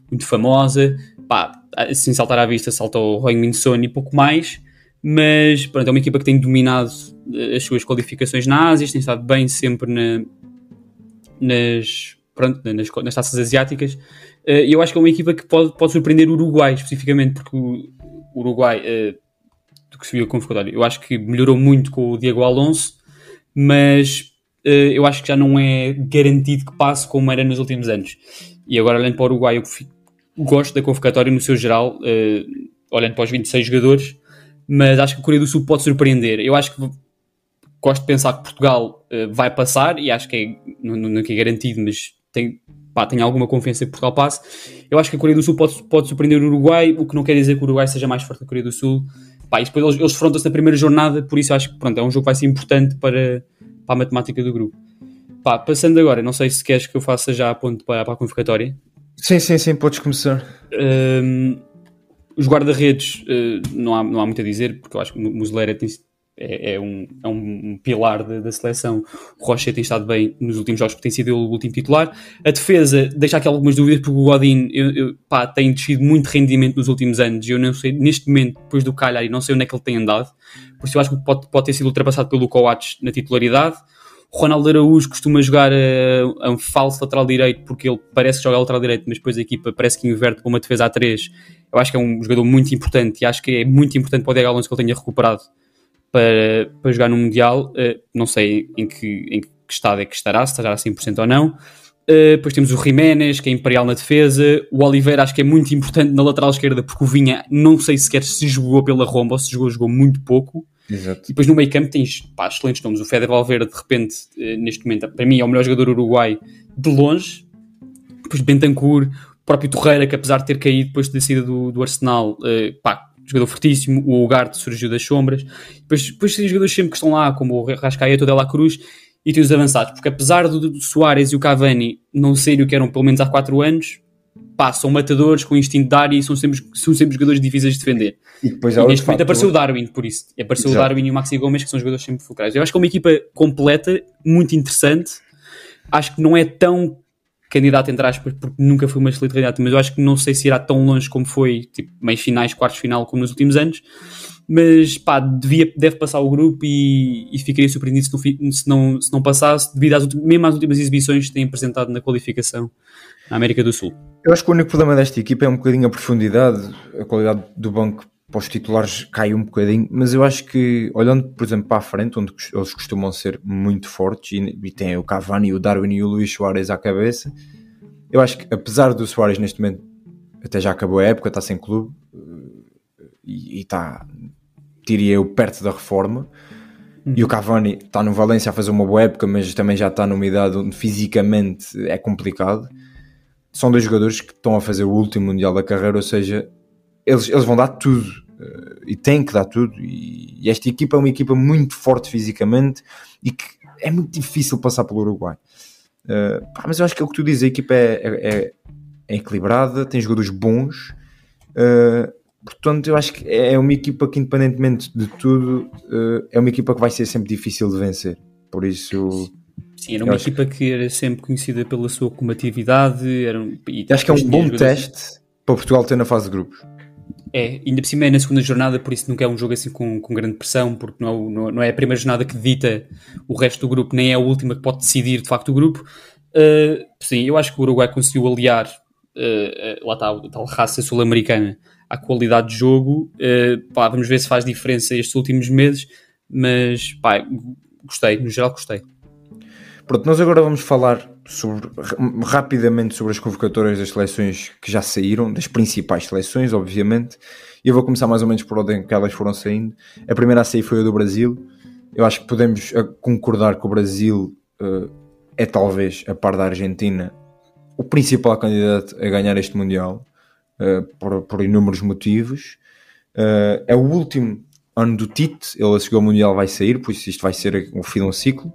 muito famosa, pá, assim saltar à vista salta o Roy Min Son e pouco mais, mas pronto, é uma equipa que tem dominado eh, as suas qualificações na Ásia, tem estado bem sempre na, nas, pronto, nas, nas taças asiáticas, eh, e eu acho que é uma equipa que pode, pode surpreender o Uruguai, especificamente, porque o Uruguai eh, do que se viu convocatório. Eu acho que melhorou muito com o Diego Alonso, mas eu acho que já não é garantido que passe como era nos últimos anos. E agora, olhando para o Uruguai, eu gosto da convocatória no seu geral, uh, olhando para os 26 jogadores, mas acho que a Coreia do Sul pode surpreender. Eu acho que gosto de pensar que Portugal uh, vai passar, e acho que é, não, não é garantido, mas tem, pá, tenho alguma confiança que Portugal passe. Eu acho que a Coreia do Sul pode, pode surpreender o Uruguai, o que não quer dizer que o Uruguai seja mais forte que a Coreia do Sul. Pá, e depois eles, eles defrontam-se na primeira jornada, por isso acho que pronto, é um jogo que vai ser importante para, para a matemática do grupo. Pá, passando agora, não sei se queres que eu faça já a ponto para, para a convocatória. Sim, sim, sim, podes começar. Um, os guarda-redes uh, não, há, não há muito a dizer, porque eu acho que o Muslera é, é, um, é um pilar da, da seleção. O Rocha tem estado bem nos últimos jogos, porque tem sido o último titular. A defesa deixa aqui algumas dúvidas, porque o Godin eu, eu, pá, tem descido muito rendimento nos últimos anos. Eu não sei, neste momento, depois do Cagliari, não sei onde é que ele tem andado. Por isso eu acho que pode, pode ter sido ultrapassado pelo Coates na titularidade. Ronaldo Araújo costuma jogar a, a, um falso lateral direito, porque ele parece que joga lateral direito, mas depois a equipa parece que inverte para uma defesa a 3. Eu acho que é um jogador muito importante e acho que é muito importante para o Diego Alonso que ele tenha recuperado para, para jogar no Mundial. Uh, não sei em que, em que estado é que estará, se estará a 100% ou não. Uh, depois temos o Jiménez, que é imperial na defesa. O Oliveira acho que é muito importante na lateral esquerda, porque o Vinha não sei sequer se jogou pela Romba ou se jogou, jogou muito pouco. Exato. E depois no meio campo tens pá, excelentes nomes. O Feder Valverde, de repente, uh, neste momento, para mim é o melhor jogador uruguai de longe. Depois Bentancur, o próprio Torreira, que apesar de ter caído depois da saída do, do Arsenal, uh, pá, jogador fortíssimo, o Ugarte surgiu das sombras, depois, depois tem jogadores sempre que estão lá, como o Rascaeta, o Dela Cruz, e tem os avançados, porque apesar do, do Soares e o Cavani não serem o que eram pelo menos há 4 anos, pá, são matadores com instinto de área e são sempre, são sempre jogadores difíceis de defender. E depois E neste momento apareceu o Darwin, por isso. Apareceu Exato. o Darwin e o Maxi Gomes, que são jogadores sempre fulcrais. Eu acho que é uma equipa completa, muito interessante. Acho que não é tão candidato, entre aspas, porque nunca foi uma excelente candidata, mas eu acho que não sei se irá tão longe como foi, tipo, meios finais, quartos de final, como nos últimos anos. Mas, pá, devia, deve passar o grupo e, e ficaria surpreendido se não, se não, se não passasse, devido às, ulti- mesmo às últimas exibições que têm apresentado na qualificação na América do Sul. Eu acho que o único problema desta equipa é um bocadinho a profundidade, a qualidade do banco para os titulares cai um bocadinho, mas eu acho que, olhando, por exemplo, para a frente, onde eles costumam ser muito fortes, e, e tem o Cavani, o Darwin e o Luís Soares à cabeça, eu acho que, apesar do Soares neste momento, até já acabou a época, está sem clube, eh, e está, diria eu, perto da reforma, e o Cavani está no Valência a fazer uma boa época, mas também já está numa idade onde fisicamente é complicado são dois jogadores que estão a fazer o último Mundial da carreira, ou seja, eles, eles vão dar tudo eh, e têm que dar tudo. E, e esta equipa é uma equipa muito forte fisicamente e que é muito difícil passar pelo Uruguai. Pá, mas eu acho que é o que tu dizes: a equipa é, é- é- é equilibrada, tem jogadores bons. eh, portanto, eu acho que é uma equipa que, independentemente de tudo, eh, é uma equipa que vai ser sempre difícil de vencer. Por isso, Sim, era uma acho equipa que era sempre conhecida pela sua combatividade. Era um, e acho que é um bom teste para Portugal ter na fase de grupos. É, ainda por cima é na segunda jornada, por isso nunca é um jogo assim com, com grande pressão, porque não é, não, não é a primeira jornada que dita o resto do grupo, nem é a última que pode decidir de facto o grupo. Uh, sim, eu acho que o Uruguai conseguiu aliar, uh, uh, lá está, a tal raça sul-americana à qualidade de jogo. Uh, pá, vamos ver se faz diferença estes últimos meses, mas pá, gostei, no geral gostei. Pronto, nós agora vamos falar sobre, ra- rapidamente sobre as convocatórias das seleções que já saíram, das principais seleções, obviamente. E eu vou começar mais ou menos por ordem que elas foram saindo. A primeira a sair foi a do Brasil. Eu acho que podemos eh, concordar que o Brasil eh, é talvez, a par da Argentina, o principal candidato a ganhar este Mundial, eh, por, por inúmeros motivos. Eh, é o último ano do Tite, ele seguir ao Mundial vai sair, por isso isto vai ser o fim de um ciclo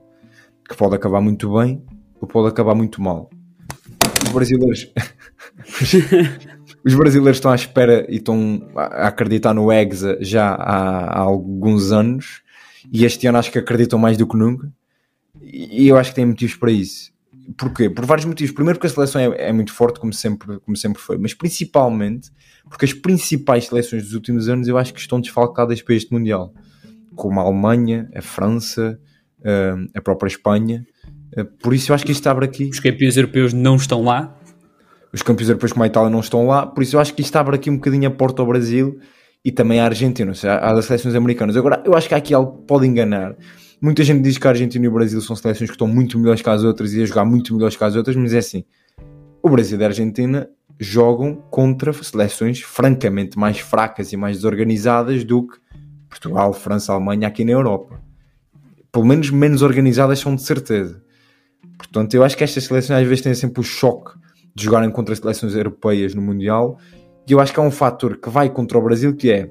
que pode acabar muito bem ou pode acabar muito mal. Os brasileiros, os brasileiros estão à espera e estão a acreditar no Hexa já há, há alguns anos e este ano acho que acreditam mais do que nunca e eu acho que têm motivos para isso. Porquê? Por vários motivos. Primeiro porque a seleção é, é muito forte, como sempre, como sempre foi, mas principalmente porque as principais seleções dos últimos anos eu acho que estão desfalcadas para este Mundial, como a Alemanha, a França, eh, a própria Espanha. Eh, Por isso eu acho que isto abre aqui. Os campeões europeus não estão lá, Os campeões europeus como a Itália não estão lá, por isso eu acho que isto abre aqui um bocadinho a porta ao Brasil e também à Argentina, ou seja, às seleções americanas. Agora, eu acho que há aqui algo que pode enganar. Muita gente diz que a Argentina e o Brasil são seleções que estão muito melhores que as outras e a jogar muito melhores que as outras, mas é assim: o Brasil e a Argentina jogam contra seleções francamente mais fracas e mais desorganizadas do que Portugal, França, Alemanha aqui na Europa. Pelo menos menos organizadas são de certeza. Portanto, eu acho que estas seleções às vezes têm sempre o choque de jogarem contra seleções europeias no Mundial e eu acho que há um fator que vai contra o Brasil que é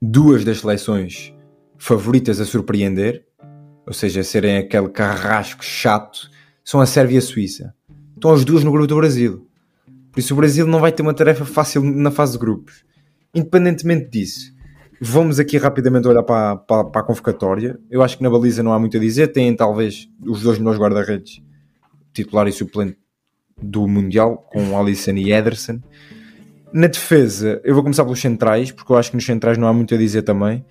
duas das seleções favoritas a surpreender, ou seja, serem aquele carrasco chato, são a Sérvia e a Suíça. Estão as duas no grupo do Brasil. Por isso o Brasil não vai ter uma tarefa fácil na fase de grupos. Independentemente disso, vamos aqui rapidamente olhar para, para, para a convocatória. Eu acho que na baliza não há muito a dizer. Têm talvez os dois melhores guarda-redes, titular e suplente do Mundial, com Alisson e Ederson. Na defesa, eu vou começar pelos centrais, porque eu acho que nos centrais não há muito a dizer também.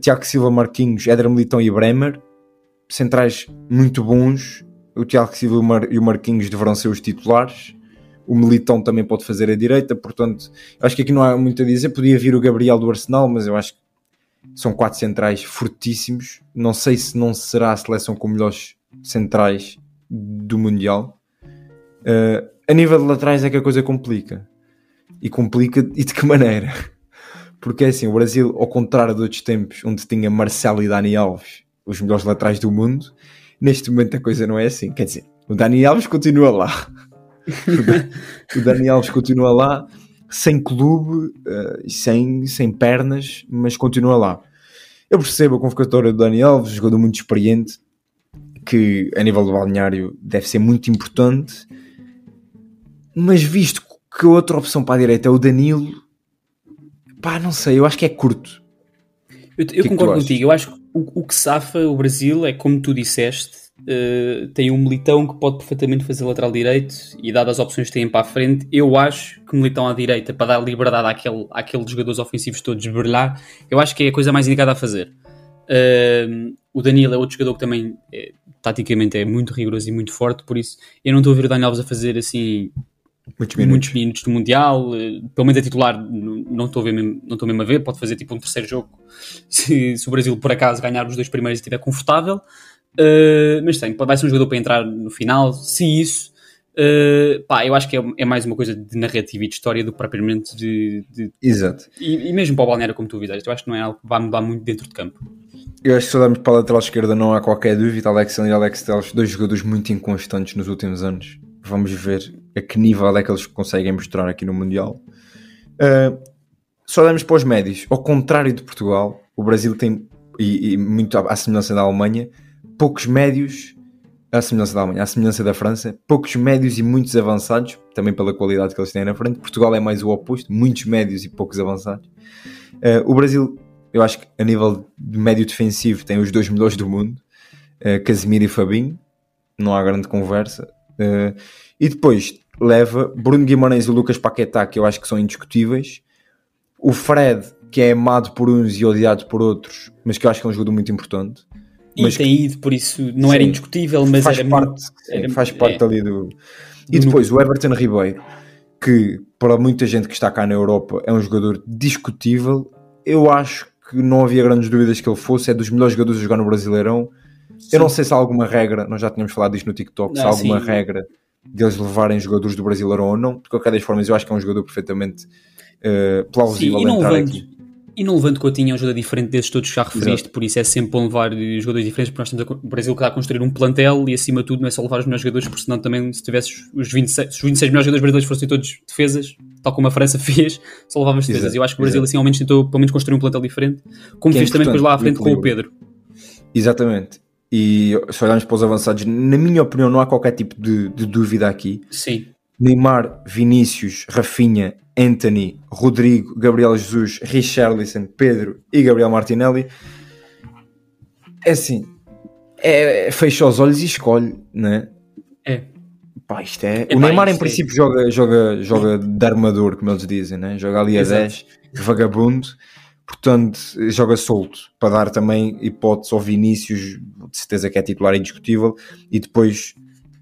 Tiago Silva, Marquinhos, Éder Militão e Bremer. Centrais muito bons. O Tiago Silva e o Mar- o Marquinhos deverão ser os titulares. O Militão também pode fazer a direita, portanto, acho que aqui não há muito a dizer. Podia vir o Gabriel do Arsenal, mas eu acho que são quatro centrais fortíssimos. Não sei se não será a seleção com melhores centrais do Mundial. Uh, a nível de laterais é que a coisa complica. E complica e de que maneira? Porque é assim, o Brasil, ao contrário de outros tempos, onde tinha Marcelo e Dani Alves, os melhores laterais do mundo, neste momento a coisa não é assim. Quer dizer, o Dani Alves continua lá. O Da- o Dani Alves continua lá, sem clube, uh, sem, sem pernas, mas continua lá. Eu percebo a convocatória do Dani Alves, jogador muito experiente, que a nível do balneário deve ser muito importante, mas visto que outra opção para a direita? O Danilo. Pá, não sei, eu acho que é curto. Eu, eu que é que concordo achas? contigo. Eu acho que o, que safa o Brasil é, como tu disseste, eh, tem um Militão que pode perfeitamente fazer lateral direito e, dadas as opções que têm para a frente, eu acho que Militão à direita, para dar liberdade àquele, àqueles jogadores ofensivos todos brilhar, eu acho que é a coisa mais indicada a fazer. Eh, o Danilo é outro jogador que também, é, taticamente, é muito rigoroso e muito forte, por isso eu não estou a ver o Dani Alves a fazer assim Muitos muitos minutos do Mundial, eh, pelo menos a titular não estou a ver mesmo, não estou mesmo a ver, pode fazer tipo um terceiro jogo se, se o Brasil por acaso ganhar os dois primeiros e estiver confortável, Eh, mas tem, vai ser um jogador para entrar no final, se isso, eh, pá, eu acho que é, é mais uma coisa de narrativa e de história do que propriamente de, de- Exato. e, e mesmo para o balneário como tu fizeste, eu acho que não é algo que vai mudar muito dentro de campo. Eu acho que se olharmos para a lateral esquerda não há qualquer dúvida. Alex Sandro e Alex Teles, dois jogadores muito inconstantes nos últimos anos. Vamos ver a que nível é que eles conseguem mostrar aqui no Mundial. Uh, se olharmos para os médios, ao contrário de Portugal, o Brasil tem, e, e muito à semelhança da Alemanha, poucos médios, à semelhança da Alemanha, à semelhança da França, poucos médios e muitos avançados, também pela qualidade que eles têm na frente. Portugal é mais o oposto, muitos médios e poucos avançados. Uh, o Brasil, eu acho que a nível de médio defensivo tem os dois melhores do mundo, uh, Casemiro e Fabinho, não há grande conversa. Uh, e depois leva Bruno Guimarães e Lucas Paquetá, que eu acho que são indiscutíveis. O Fred, que é amado por uns e odiado por outros, mas que eu acho que é um jogador muito importante. E Mas tem ido, por isso não era Sim. indiscutível, mas faz era parte, muito- sim, era- faz parte é. ali do. E Do depois o Everton Ribeiro, que para muita gente que está cá na Europa é um jogador discutível. Eu acho que não havia grandes dúvidas que ele fosse, é dos melhores jogadores a jogar no Brasileirão. Eu não sei se há alguma regra, nós já tínhamos falado disto no TikTok, se há alguma sim. regra de eles levarem jogadores do Brasileirão ou não. De qualquer das formas, eu acho que é um jogador perfeitamente eh, plausível Sim, e não entrar levando, aqui. e não levando Coutinho é um jogador diferente desses todos que já referiste, por isso é sempre bom levar jogadores diferentes, porque nós temos a, o Brasil que está a construir um plantel e acima de tudo não é só levar os melhores jogadores, porque senão também se tivesses os 26, se os 26 melhores jogadores brasileiros fossem todos defesas, tal como a França fez, só levavas defesas. Exato, Eu acho que o Brasil exato. assim ao menos tentou pelo menos construir um plantel diferente, como Que é fez também depois lá à frente com o. Pedro. Exatamente. E se olharmos para os avançados, na minha opinião, não há qualquer tipo de, de dúvida aqui. Sim, Neymar, Vinícius, Rafinha, Anthony, Rodrigo, Gabriel Jesus, Richarlison, Pedro e Gabriel Martinelli. É assim, é, fecha os olhos e escolhe, né? é. Pá, isto é... Epá, o Neymar em isto é- princípio joga, joga, joga de armador, como eles dizem, né? Joga ali a Exato. 10, vagabundo. Portanto, joga solto para dar também hipótese ao Vinícius, de certeza que é titular indiscutível, e depois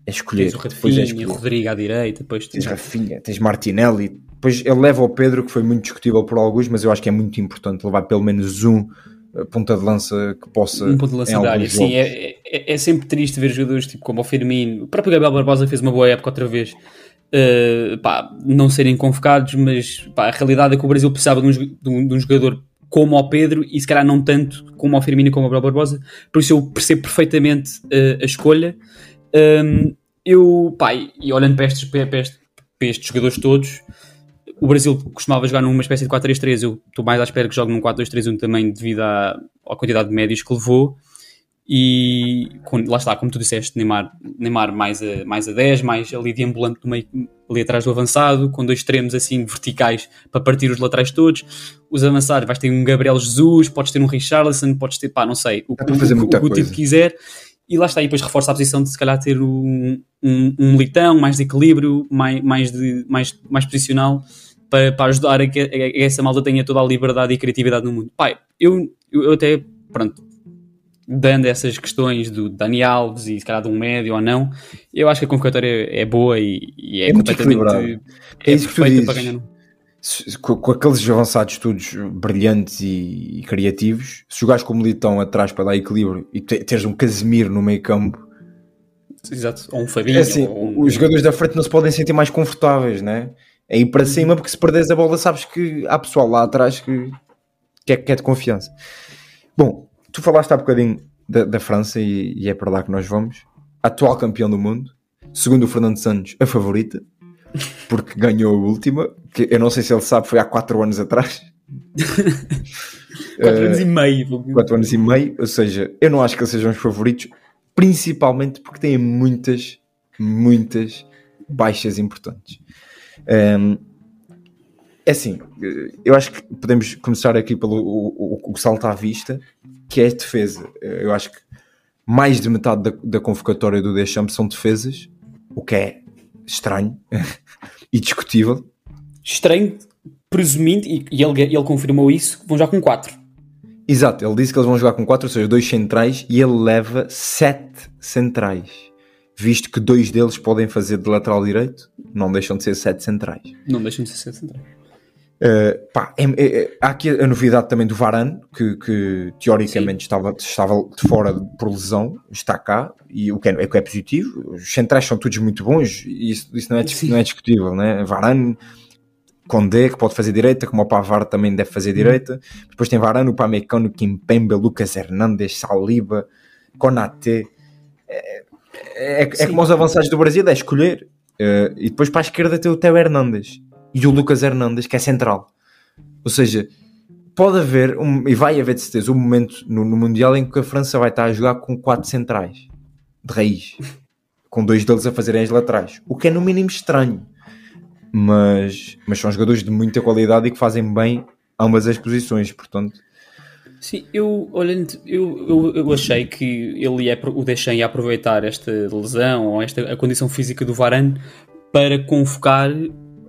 é escolher. Tens o é Rafinha, escolher. o Rodrigo à direita, depois Tens Rafinha, tens Martinelli, depois ele leva o Pedro, que foi muito discutível por alguns, mas eu acho que é muito importante levar pelo menos um eh, ponta de lança que possa. um ponto de lança da área. Sim, é, é, é sempre triste ver jogadores tipo como o Firmino, o próprio Gabriel Barbosa fez uma boa época outra vez, uh, pá, não serem convocados, mas pá, a realidade é que o Brasil precisava de um, de um- de um jogador como o Pedro e se calhar não tanto como o Firmino como o Gabriel Barbosa, por isso eu percebo perfeitamente uh, a escolha. Um, eu, pá, e olhando para estes, para, estes, para estes jogadores todos, o Brasil costumava jogar numa espécie de 4-3-3. Eu estou mais à espera que jogue num 4-2-3-1 também devido à, à quantidade de médios que levou. E lá está, como tu disseste, Neymar, Neymar mais, a, mais a 10, mais ali de ambulante no meio, ali atrás do avançado, com dois extremos assim verticais para partir os laterais todos. Os avançados, vais ter um Gabriel Jesus, podes ter um Richarlison, podes ter, pá, não sei, o, para fazer o- muita o que o tipo quiser. E lá está, e depois reforça a posição de se calhar ter um, um, um militão, mais de equilíbrio, mais, mais, de, mais, mais posicional, para, para ajudar a que, a que essa malta tenha toda a liberdade e criatividade no mundo. Pai, eu eu até, pronto, dando essas questões do Dani Alves e se calhar de um médio ou não, eu acho que a convocatória é boa e, e é, É completamente é, É isso que tu perfeita para ganhar. com, com aqueles avançados todos brilhantes e, e criativos, se jogares com o Militão atrás para dar equilíbrio e te- teres um Casemiro no meio campo, Exato, ou um Fabinho, é assim, um- os jogadores da frente não se podem sentir mais confortáveis, né? É ir para cima porque se perderes a bola sabes que há pessoal lá atrás que, que, é, que é de confiança. Bom, tu falaste há bocadinho da, da França e, e é para lá que nós vamos. Atual campeão do mundo, segundo o Fernando Santos, a favorita, porque ganhou a última, que eu não sei se ele sabe, foi há 4 anos atrás. quatro anos e meio. 4 anos e meio, ou seja, eu não acho que eles sejam os favoritos, principalmente porque têm muitas, muitas baixas importantes. Um, é assim, eu acho que podemos começar aqui pelo o, o, o salto à vista, que é a defesa. Eu acho que mais de metade da, da convocatória do Deschamps são defesas, o que é estranho e discutível. Estranho, presumindo, e, e ele, ele confirmou isso, vão jogar com 4. Exato, ele disse que eles vão jogar com 4, ou seja, dois centrais, e ele leva 7 centrais. Visto que dois deles podem fazer de lateral direito, não deixam de ser 7 centrais. Não deixam de ser 7 centrais. Uh, pá, é, é, é, há aqui a novidade também do Varane, que, que teoricamente estava, estava de fora por lesão, está cá, e o que é, é, é positivo. Os centrais são todos muito bons, e isso, isso não, é, não é discutível, né? Varane, Condé, que pode fazer direita, como o Pavard também deve fazer direita. Depois tem Varane, o Pamecano, Kimpembe, Lucas Hernandes, Saliba, Konaté. É, é, é como os avançados do Brasil, é escolher. Uh, e depois para a esquerda tem o Theo Hernandes e o Lucas Hernandes, que é central. Ou seja, pode haver, um, e vai haver de certeza, um momento no, no, Mundial em que a França vai estar a jogar com quatro centrais de raiz, com dois deles a fazerem as laterais, o que é no mínimo estranho. Mas, mas são jogadores de muita qualidade e que fazem bem ambas as posições, portanto. Sim, eu olhando, eu, eu, eu achei que ele ia, o Deschamps ia aproveitar esta lesão ou esta a condição física do Varane para convocar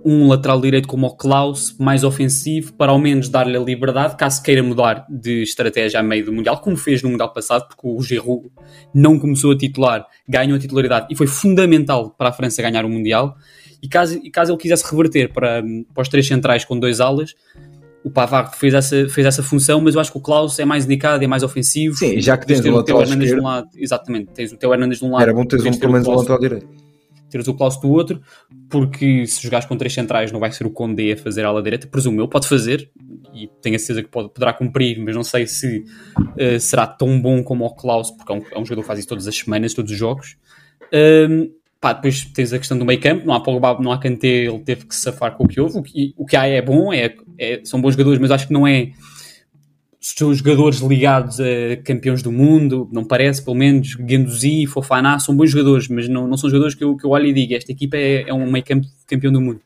um lateral direito como o Klaus, mais ofensivo, para ao menos dar-lhe a liberdade, caso queira mudar de estratégia a meio do Mundial, como fez no Mundial passado, porque o Giroud não começou a titular, ganhou a titularidade e foi fundamental para a França ganhar o Mundial. E caso, e caso ele quisesse reverter para, para os três centrais com dois alas, o Pavard fez essa, fez essa função, mas eu acho que o Klaus é mais indicado, é mais ofensivo. Sim, já que tens o lateral Hernandes de um lado, exatamente, tens o Teo Hernandes de um lado. Era bom teres um, pelo menos o lateral direito teres o Klaus do outro, porque se jogares com três centrais não vai ser o Condé a fazer a ala direita, presumo eu, pode fazer, e tenho a certeza que pode, poderá cumprir, mas não sei se uh, será tão bom como o Klaus, porque é um, é um, jogador que faz isso todas as semanas, todos os jogos. Um, pá, depois tens a questão do meio campo, não há Pogba, não há Kanté, ele teve que safar com o que houve, o que, o que há é bom, é, é, são bons jogadores, mas acho que não é são jogadores ligados a campeões do mundo, não parece, pelo menos Guendouzi e Fofaná são bons jogadores, mas não, não são jogadores que eu, que eu olho e digo, esta equipa é, é um meio campo campeão do mundo.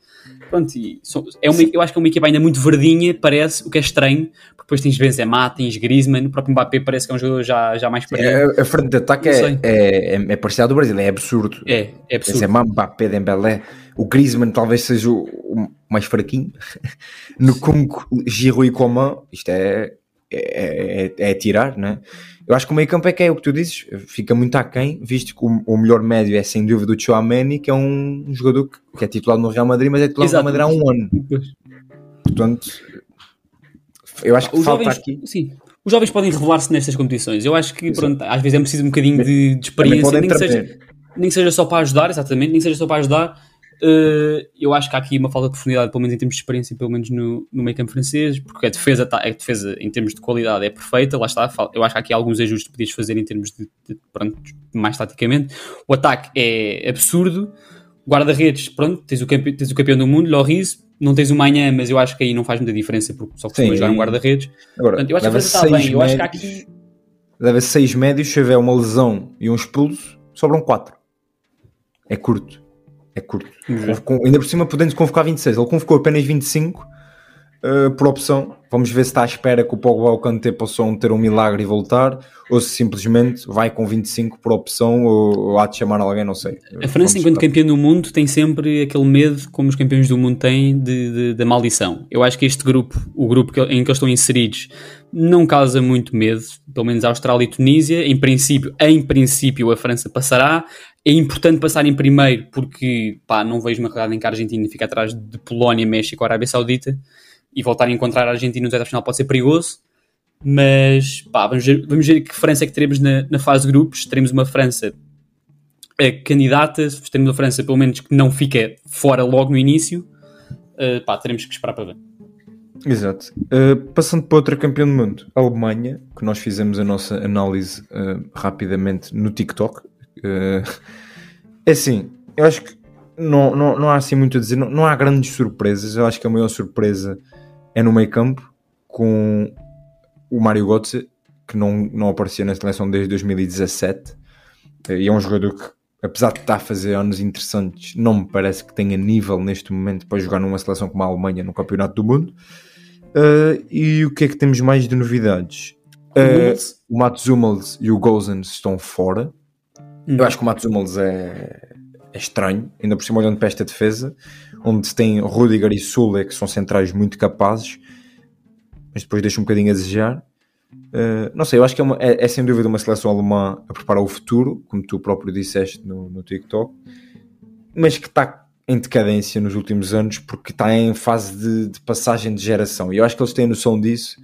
Pronto, e é uma, eu acho que é uma equipa ainda muito verdinha, parece, o que é estranho, porque depois tens Benzema, tens Griezmann, o próprio Mbappé parece que é um jogador já, já mais experiente. É, a frente de ataque é, é, é, é parcial do Brasil, é absurdo. É, é absurdo. Benzema, Mbappé, Dembélé, o Griezmann talvez seja o, o mais fraquinho. no Congo, Giroud e Coman, isto é é, é, é tirar, né? Eu acho que o meio campo é que é o que tu dizes, fica muito aquém, visto que o, o melhor médio é sem dúvida o Chouameni, que é um jogador que, que, é titulado no Real Madrid, mas é titulado no Real Madrid há um ano. Portanto, eu acho que os falta jovens, aqui. Sim. Os jovens podem revelar-se nestas competições. Eu acho que pronto, às vezes é preciso um bocadinho de, de experiência, nem que, seja, nem que seja só para ajudar, exatamente, nem que seja só para ajudar, eu acho que há aqui uma falta de profundidade, pelo menos em termos de experiência, pelo menos no, no meio campo francês, porque a defesa, tá, a defesa em termos de qualidade é perfeita, lá está. Eu acho que há aqui alguns ajustes que podias fazer em termos de, de pronto, mais taticamente. O ataque é absurdo. Guarda-redes, pronto, tens o, campe, tens o campeão do mundo, Loris, não tens o manhã, mas eu acho que aí não faz muita diferença porque só que jogar um guarda-redes. Agora, Portanto, eu acho que a defesa está bem. Médios, eu acho que aqui. Leva seis médios, se houver uma lesão e um expulso, sobram quatro. É curto é curto. Uhum. Ainda por cima, podendo convocar 26. Ele convocou apenas 25 uh, por opção. Vamos ver se está à espera que o Pogba ou o Kanté possam ter um milagre e voltar, ou se simplesmente vai com 25 por opção, ou, ou há de chamar alguém, não sei. A França, enquanto campeã do mundo, tem sempre aquele medo, como os campeões do mundo têm, de, de, da maldição. Eu acho que este grupo, o grupo que, em que eles estão inseridos, não causa muito medo, pelo menos a Austrália e Tunísia. Em princípio, em princípio, a França passará. É importante passar em primeiro porque pá, não vejo uma realidade em que a Argentina fica atrás de Polónia, México, Arábia Saudita e voltar a encontrar a Argentina no zero final pode ser perigoso. Mas pá, vamos, ver, vamos ver que França é que teremos na, na fase de grupos. Teremos uma França a candidata, teremos uma França pelo menos que não fica fora logo no início. Uh, pá, teremos que esperar para ver. Exato. Uh, passando para outra campeã do mundo, a Alemanha, que nós fizemos a nossa análise uh, rapidamente no TikTok. Uh, é assim, eu acho que não, não, não há assim muito a dizer, não, não há grandes surpresas. Eu acho que a maior surpresa é no meio campo com o Mário Götze, que não, não aparecia na seleção desde 2017 e é um jogador que apesar de estar a fazer anos interessantes, não me parece que tenha nível neste momento para jogar numa seleção como a Alemanha no Campeonato do Mundo. Uh, e o que é que temos mais de novidades? Uh, o Mats Hummels e o Gozens estão fora. Eu acho que o Mats Hummels é, é estranho, ainda por cima olhando para esta defesa, onde tem Rudiger e Sule, que são centrais muito capazes, mas depois deixa um bocadinho a desejar. Uh, não sei, eu acho que é, uma, é, é, sem dúvida uma seleção alemã a preparar o futuro, como tu próprio disseste no, no TikTok, mas que está em decadência nos últimos anos porque está em fase de, de, passagem de geração. E eu acho que eles têm noção disso.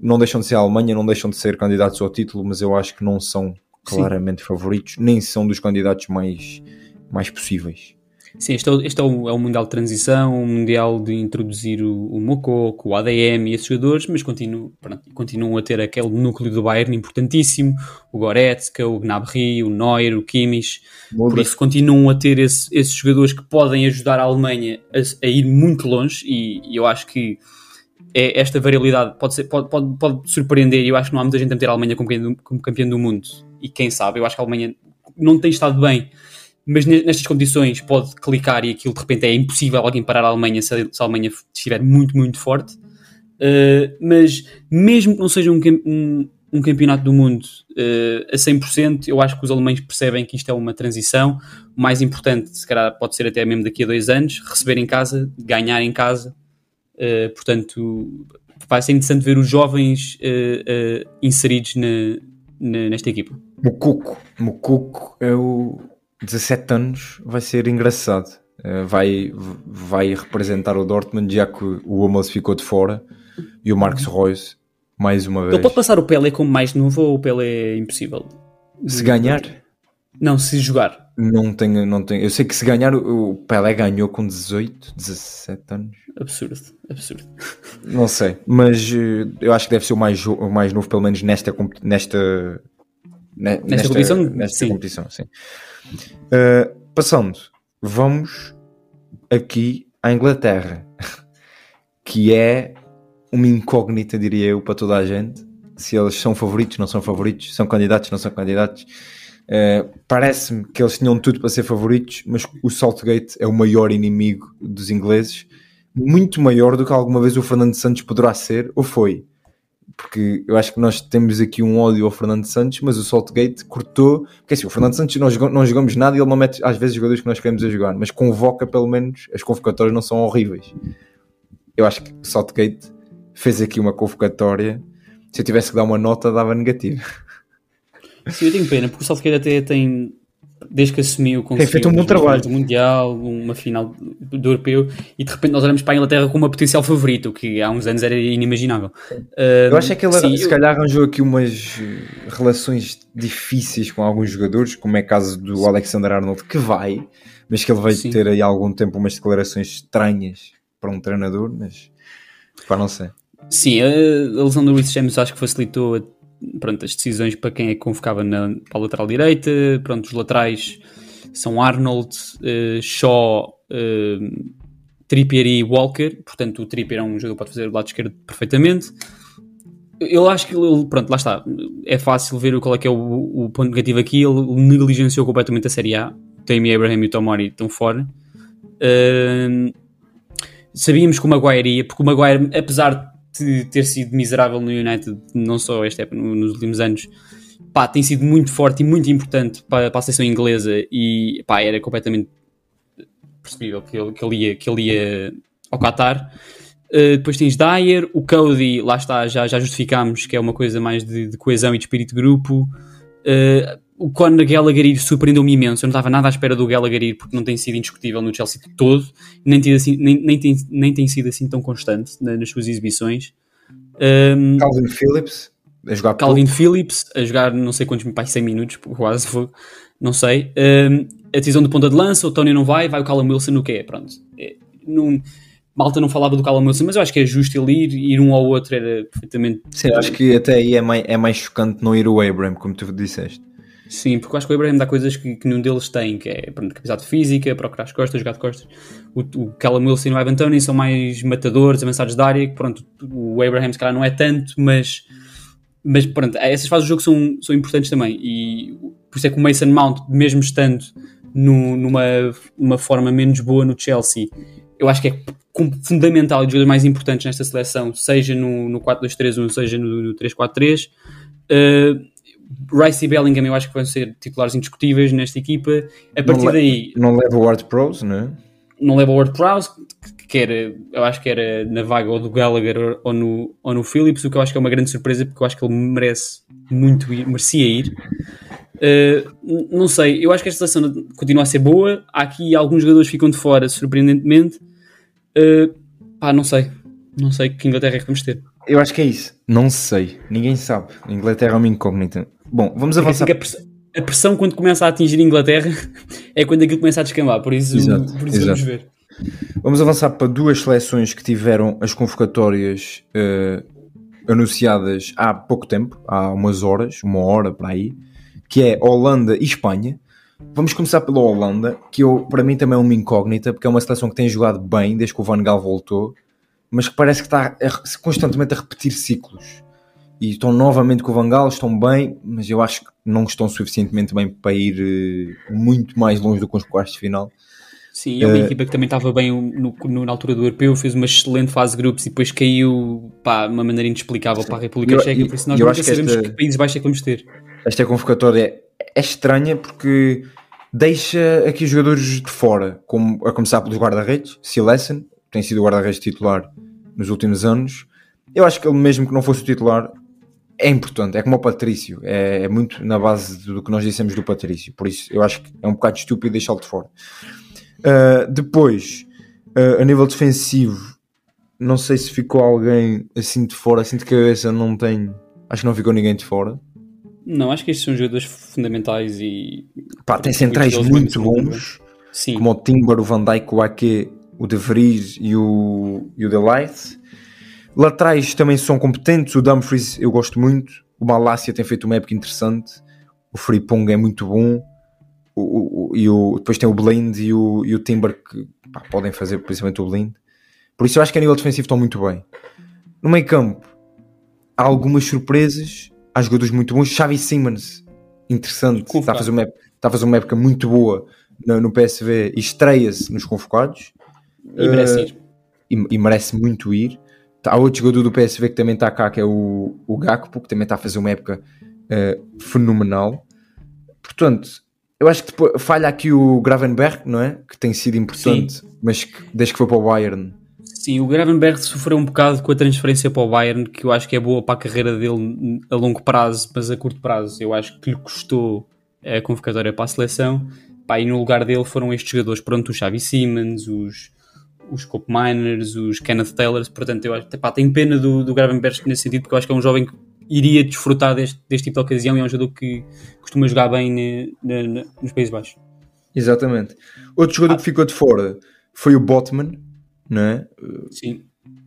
Não deixam de ser a Alemanha, não deixam de ser candidatos ao título, mas eu acho que não são claramente Sim. favoritos, nem são dos candidatos mais, mais possíveis. Sim, este, é, este é, o, é Mundial de Transição, o Mundial de introduzir o, o Mococo, o ADM e esses jogadores, mas continuam, pronto, continuam a ter aquele núcleo do Bayern importantíssimo, o Goretzka, o Gnabry, o Neuer, o Kimmich, Boa. por isso continuam a ter esse, esses jogadores que podem ajudar a Alemanha a, a ir muito longe e, e, eu acho que é, esta variabilidade pode, ser, pode, pode, pode surpreender e eu acho que não há muita gente a meter a Alemanha como campeão, como campeão do mundo e quem sabe, eu acho que a Alemanha não tem estado bem mas nestas condições pode clicar e aquilo de repente é impossível alguém parar a Alemanha se a, Alemanha estiver muito, muito forte. Uh, mas mesmo que não seja um, um, um campeonato do mundo uh, a 100%, eu acho que os alemães percebem que isto é uma transição. O mais importante, se calhar, pode ser até mesmo daqui a dois anos, receber em casa, ganhar em casa. Uh, portanto, vai ser interessante ver os jovens inseridos na, na, nesta equipa. Mocuco. Mocuco é o 17 anos vai ser engraçado. Uh, vai, vai representar o Dortmund, já que o Hummels ficou de fora e o Marcos Reus, mais uma vez. Ele pode passar o Pelé como mais novo ou o Pelé é impossível? Se ganhar? Não, se jogar. Não tenho, não tenho. Eu sei que se ganhar, o Pelé ganhou com 18, 17 anos. Absurdo, absurdo. Não sei, mas uh, eu acho que deve ser o mais, o mais novo, pelo menos nesta, nesta, nesta, nesta competição. Nesta sim. competição, sim. Uh, passando, vamos aqui à Inglaterra, que é uma incógnita, diria eu, para toda a gente. Se eles são favoritos, não são favoritos, são candidatos, não são candidatos. Uh, Parece-me que eles tinham tudo para ser favoritos, mas o Saltgate é o maior inimigo dos ingleses, muito maior do que alguma vez o Fernando Santos poderá ser, ou foi porque eu acho que nós temos aqui um ódio ao Fernando Santos, mas o Saltgate cortou. Porque assim, o Fernando Santos nós não jogamos nada e ele não mete às vezes jogadores que nós queremos a jogar, mas convoca pelo menos, as convocatórias não são horríveis. Eu acho que o Saltgate fez aqui uma convocatória. Se eu tivesse que dar uma nota, dava negativa. Sim, eu tenho pena, porque o Saltgate até tem desde que assumiu, Tem feito um bom trabalho. do Mundial, uma final do Europeu, e de repente nós olhamos para a Inglaterra como uma potencial favorito, o que há uns anos era inimaginável. eu acho é que ele sim, se eu... calhar arranjou aqui umas relações difíceis com alguns jogadores, como é o caso do Alexander Arnold, que vai, mas que ele vai sim. ter aí algum tempo umas declarações estranhas para um treinador, mas para não sei. Sim, a lesão do Luís James acho que facilitou pronto, as decisões para quem é que convocava na, para a lateral direita, pronto, os laterais são Arnold, uh, Shaw, uh, Trippier e Walker, portanto o Trippier é um jogador que pode fazer o lado esquerdo perfeitamente. Eu acho que ele, pronto, lá está, é fácil ver qual é que é o, o ponto negativo aqui, ele negligenciou completamente a Série A, Tammy Abraham e o Tomori estão fora. Uh, sabíamos que o Maguire ia, porque o Maguire, apesar de ter sido miserável no United, não só este época, nos últimos anos, pá, tem sido muito forte e muito importante para, para a seleção inglesa e pá, era completamente percebível que ele, que ele, ia, que ele ia ao Qatar. Uh, depois tens Dyer, o Cody, lá está, já, já justificámos que é uma coisa mais de, de coesão e de espírito de grupo. Uh, o Conor Gallagher surpreendeu-me imenso. Eu não estava nada à espera do Gallagher porque não tem sido indiscutível no Chelsea todo, nem, tem, assim, nem, nem, tem, nem tem sido assim tão constante nas suas exibições. Um, Calvin Phillips a jogar Calvin pouco. Phillips a jogar não sei quantos, pai, 100 minutos, quase foi, não sei. Um, a decisão de ponta de lança, o Tony não vai, vai o Callum Wilson no? Pronto. É, não, Malta não falava do Callum Wilson, mas eu acho que é justo ele ir, ir um ao outro era perfeitamente. Sim, acho que até aí é mais, é mais chocante não ir o Abraham, como tu disseste. Sim, porque eu acho que o Abraham dá coisas que, que nenhum deles tem, que é pronto, capacidade física, procurar as costas, jogar de costas. O, o Callum Wilson e o Ivan Tony são mais matadores, avançados da área, que pronto, o Abraham se calhar não é tanto, mas, mas pronto, essas fases do jogo são, são importantes também. E por isso é que o Mason Mount, mesmo estando no, numa, numa forma menos boa no Chelsea. Eu acho que é fundamental e dos jogadores mais importantes nesta seleção, seja no, no 4-2-3-1, seja no, no 3-4-3. Uh, Rice e Bellingham eu acho que vão ser titulares indiscutíveis nesta equipa. A partir não daí... Não leva o Ward Prowse, não é? Não leva o Ward Prowse, que era, eu acho que era na vaga ou do Gallagher ou no, ou no Phillips, o que eu acho que é uma grande surpresa porque eu acho que ele merece muito ir, merecia ir. Uh, não sei, eu acho que esta seleção continua a ser boa. Há aqui alguns jogadores que ficam de fora, surpreendentemente. Uh, pá, não sei. Não sei que Inglaterra é que vamos ter. Eu acho que é isso. Não sei. Ninguém sabe. A Inglaterra é uma incógnita. Bom, vamos é avançar. A pressão, a pressão, quando começa a atingir a Inglaterra é quando aquilo começa a descambar. Por isso, exato, por isso vamos ver. Vamos avançar para duas seleções que tiveram as convocatórias uh, anunciadas há pouco tempo, há umas horas, uma hora para aí, que é Holanda e Espanha. Vamos começar pela Holanda, que eu, para mim também é uma incógnita, porque é uma seleção que tem jogado bem desde que o Van Gaal voltou, mas que parece que está constantemente a repetir ciclos. E estão novamente com o Van Gaal, estão bem, mas eu acho que não estão suficientemente bem para ir uh, muito mais longe do que os quartos de final. Sim, é uma uh, equipa que também estava bem no, no, na altura do europeu, fez uma excelente fase de grupos e depois caiu pá, de uma maneira inexplicável sim. para a República eu, Checa, por isso nós nunca sabemos esta, que países baixos é que vamos ter. Esta convocatória é, é estranha porque deixa aqui os jogadores de fora, como, a começar pelos guarda-redes, Silesen, tem sido o guarda-redes titular nos últimos anos. Eu acho que ele mesmo que não fosse o titular é importante, é como o Patrício, é, é muito na base do que nós dissemos do Patrício, por isso eu acho que é um bocado estúpido deixá-lo de fora. Uh, depois, uh, a nível defensivo, não sei se ficou alguém assim de fora, assim de cabeça, não tenho. Acho que não ficou ninguém de fora. Não, acho que estes são jogadores fundamentais e. Pá, tem centrais muito bons, Sim. como o Timber, o Van Dijk, o Ake, o De Vries e o, e o Delight. Laterais também são competentes, o Dumfries eu gosto muito, o Malásia tem feito uma época interessante, o Fripong é muito bom o, o, e o, depois tem o Blind e o, e o Timber que pá, podem fazer principalmente o Blind. Por isso eu acho que a nível defensivo estão muito bem. No meio campo há algumas surpresas, há jogadores muito bons. Xavi Simmons, interessante, está a, fazer uma, está a fazer uma época muito boa no, no PSV e estreia-se nos convocados. E merece uh, ir. E, e, merece muito ir. Há outro jogador do PSV que também está cá, que é o, o Gakpo, que também está a fazer uma época uh, fenomenal. Portanto, eu acho que depois, falha aqui o Gravenberg, não é? Que tem sido importante, Sim. mas que, desde que foi para o Bayern. Sim, o Gravenberg sofreu um bocado com a transferência para o Bayern, que eu acho que é boa para a carreira dele a longo prazo, mas a curto prazo eu acho que lhe custou a convocatória para a seleção. Pá, e no lugar dele foram estes jogadores, pronto, o Xavi Simmons, os, os Cope Miners, os Kenneth Taylors, portanto eu acho que tenho pena do, do Gravenberg nesse sentido, porque eu acho que é um jovem que iria desfrutar deste, deste tipo de ocasião e é um jogador que costuma jogar bem ne, ne, nos Países Baixos. Exatamente. Outro jogador ah. que ficou de fora foi o Botman, não é? Sim.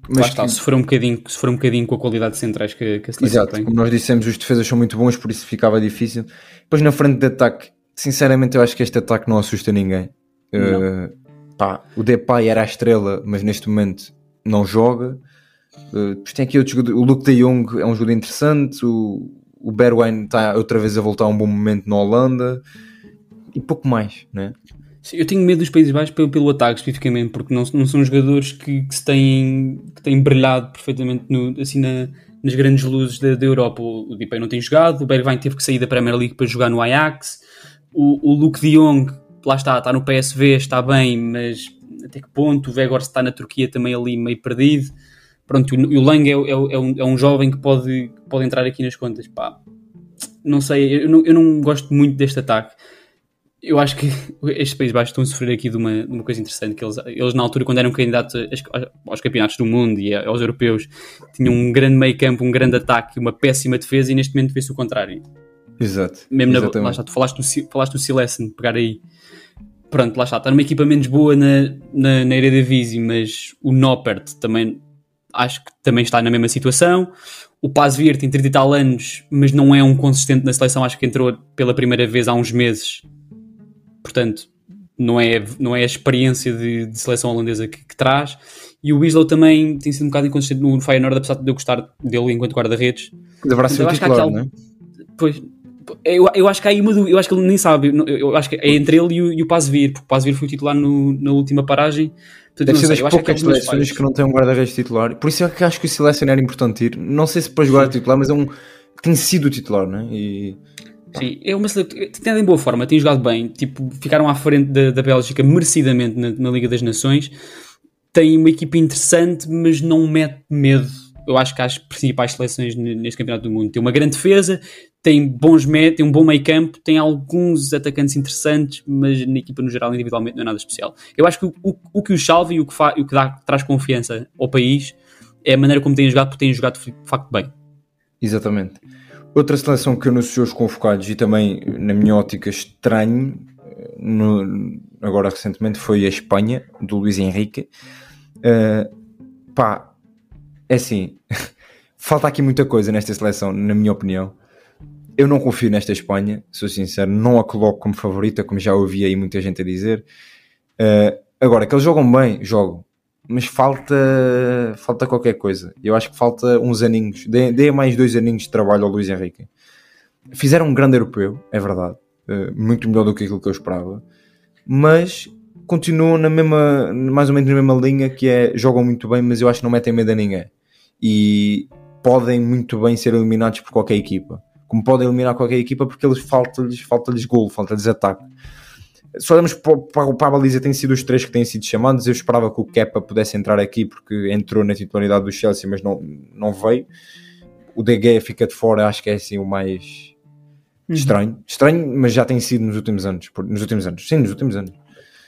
Mas está, que... se, for um bocadinho, se for um bocadinho com a qualidade de centrais que, que a seleção Exato, tem. como nós dissemos, os defesas são muito bons, por isso ficava difícil. Depois na frente de ataque, sinceramente eu acho que este ataque não assusta ninguém. Não. Uh, pá, o Depay era a estrela, mas neste momento não joga. Uh, tem aqui outro jogador, o Luke de Jong é um jogador interessante, o, o Berwijn está outra vez a voltar a um bom momento na Holanda e pouco mais, né? Sim, eu tenho medo dos Países Baixos pelo, pelo ataque especificamente, porque não, não são jogadores que, que, se têm, que têm brilhado perfeitamente no, assim na, nas grandes luzes da, da Europa. O, Depay não tem jogado, o Bergwijn teve que sair da Premier League para jogar no Ajax, o, o Luke de Jong, lá está, está no PSV, está bem, mas até que ponto? O Vegor está na Turquia também ali meio perdido pronto, o, o Lang é, é, é, um, é um jovem que pode, pode entrar aqui nas contas. Pá, não sei, eu não, eu não gosto muito deste ataque. Eu acho que estes Países Baixos estão a sofrer aqui de uma, de uma coisa interessante, que eles, eles na altura, quando eram candidatos aos campeonatos do mundo e aos europeus, tinham um grande meio campo, um grande ataque, uma péssima defesa e neste momento vê-se o contrário. Exato. Mesmo na, lá está, tu falaste do, falaste do Silesen, pegar aí. Pronto, lá está, está numa equipa menos boa na, na, na Eredivisie, mas o Noppert também acho que também está na mesma situação. O Paz Vir tem 30 e tal anos, mas não é um consistente na seleção, acho que entrou pela primeira vez há uns meses. Portanto, não é, não é a experiência de, de seleção holandesa que, que, traz. E o Wieslow também tem sido um bocado inconsistente no Feyenoord, apesar de eu gostar dele enquanto guarda-redes. Deverá ser titular, não é? Pois, Eu, eu acho que há aí uma dúvida, eu acho que ele nem sabe, eu, acho que é entre ele e o, e o Pazvir, porque o Pazvir foi titular no, na última paragem. Portanto, Deve ser sei, das que poucas dois seleções que não têm um guarda-redes titular. Por isso é que acho que o selecionar é importante ir. Não sei se para jogar titular, mas é um que tem sido titular, não é? E Sim, é uma seleção tem em boa forma, tem jogado bem, tipo, ficaram à frente da, da Bélgica merecidamente na, na Liga das Nações. Tem uma equipa interessante, mas não mete medo. Eu acho que as principais seleções neste campeonato do mundo. Tem uma grande defesa, tem bons me- tem um bom meio campo, tem alguns atacantes interessantes, mas na equipa no geral, individualmente, não é nada especial. Eu acho que o, o, que o salva e o que, fa, o que dá, traz confiança ao país é a maneira como têm jogado, porque têm jogado de facto bem. Exatamente. Outra seleção que anunciou os convocados e também, na minha ótica, estranho, no- agora recentemente, foi a Espanha, do Luís Henrique. Eh, pá, é assim, falta aqui muita coisa nesta seleção, na minha opinião. Eu não confio nesta Espanha, sou sincero, não a coloco como favorita, como já ouvi aí muita gente a dizer. Eh, agora, que eles jogam bem, jogam. Mas falta, falta qualquer coisa. Eu acho que falta uns aninhos. Dê, dê mais dois aninhos de trabalho ao Luís Henrique. Fizeram um grande europeu, é verdade. Eh, muito melhor do que aquilo que eu esperava. Mas continuam na mesma, mais ou menos na mesma linha que é jogam muito bem, mas eu acho que não metem medo a ninguém. E podem muito bem ser eliminados por qualquer equipa. Como podem eliminar qualquer equipa porque eles falta-lhes falta-lhes gol, falta-lhes ataque. Se olhamos para, para, para a baliza, têm sido os três que têm sido chamados. Eu esperava que o Kepa pudesse entrar aqui porque entrou na titularidade do Chelsea, mas não, não veio. O Gea fica de fora, acho que é assim o mais estranho. Estranho, mas já tem sido nos últimos anos. Nos últimos anos, sim, nos últimos anos.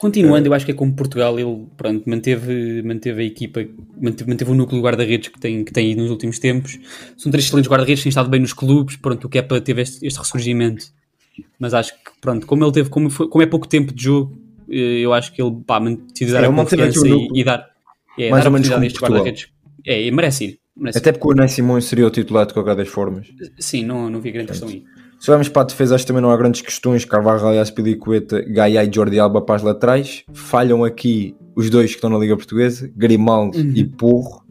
Continuando, eu acho que é como Portugal, ele pronto, manteve, manteve a equipa, manteve, manteve o núcleo de guarda-redes que tem, que tem ido nos últimos tempos. São três excelentes guarda-redes, têm estado bem nos clubes, pronto, o Kepa teve este, este ressurgimento. Mas acho que, pronto, como ele teve, como, foi- como é pouco tempo de jogo, eh, eu acho que ele, pá, decide dar Sim, a confiança e, e dar, é, Mais dar a ou menos oportunidade a estes guarda-redes. É, e merece ir. Merece Até porque o Ney Simões seria o titular de qualquer das formas. ir. Sim, não, não vi grande questão aí. Se olharmos para a defesa, acho que também não há grandes questões. Carvalho, aliás, Pilicueta, Gaia e Jordi Alba para as laterais. Falham aqui os dois que estão na Liga Portuguesa, Grimaldo e Porro.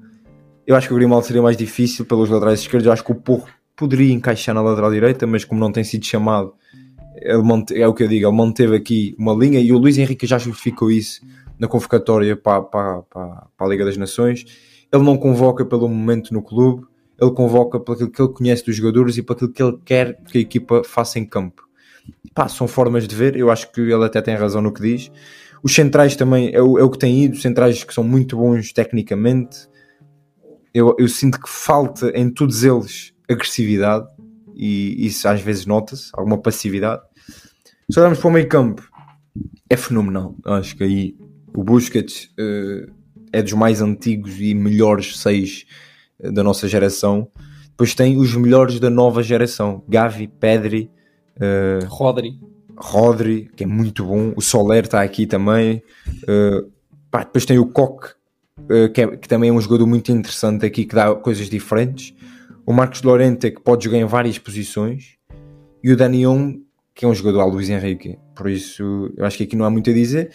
Eu acho que o Grimaldo seria mais difícil pelos laterais esquerdos. Eu acho que o Porro poderia encaixar na lateral direita, mas como não tem sido chamado, mante- é o que eu digo, ele manteve aqui uma linha e o Luís Henrique já justificou isso na convocatória para, para, para, para a Liga das Nações. Ele não convoca pelo momento no clube, ele convoca pelo aquilo que ele conhece dos jogadores e para aquilo que ele quer que a equipa faça em campo. Pá, são formas de ver, eu acho que ele até tem razão no que diz. Os centrais também é o, é o que tem ido, centrais que são muito bons tecnicamente. Eu, eu sinto que falta em todos eles agressividade e isso às vezes nota-se, alguma passividade. Se olharmos para o meio campo, é fenomenal. Acho que aí o Busquets eh, é dos mais antigos e melhores seis da nossa geração. Depois tem os melhores da nova geração: Gavi, Pedri, eh, Rodri. Rodri, que é muito bom. O Soler está aqui também. Eh, pá, depois tem o Koch, eh, que, é- que também é um jogador muito interessante aqui, que dá coisas diferentes. O Marcos Lorente, que pode jogar em várias posições. E o Danion, que é um jogador ao Luís Henrique. Por isso, eu acho que aqui não há muito a dizer.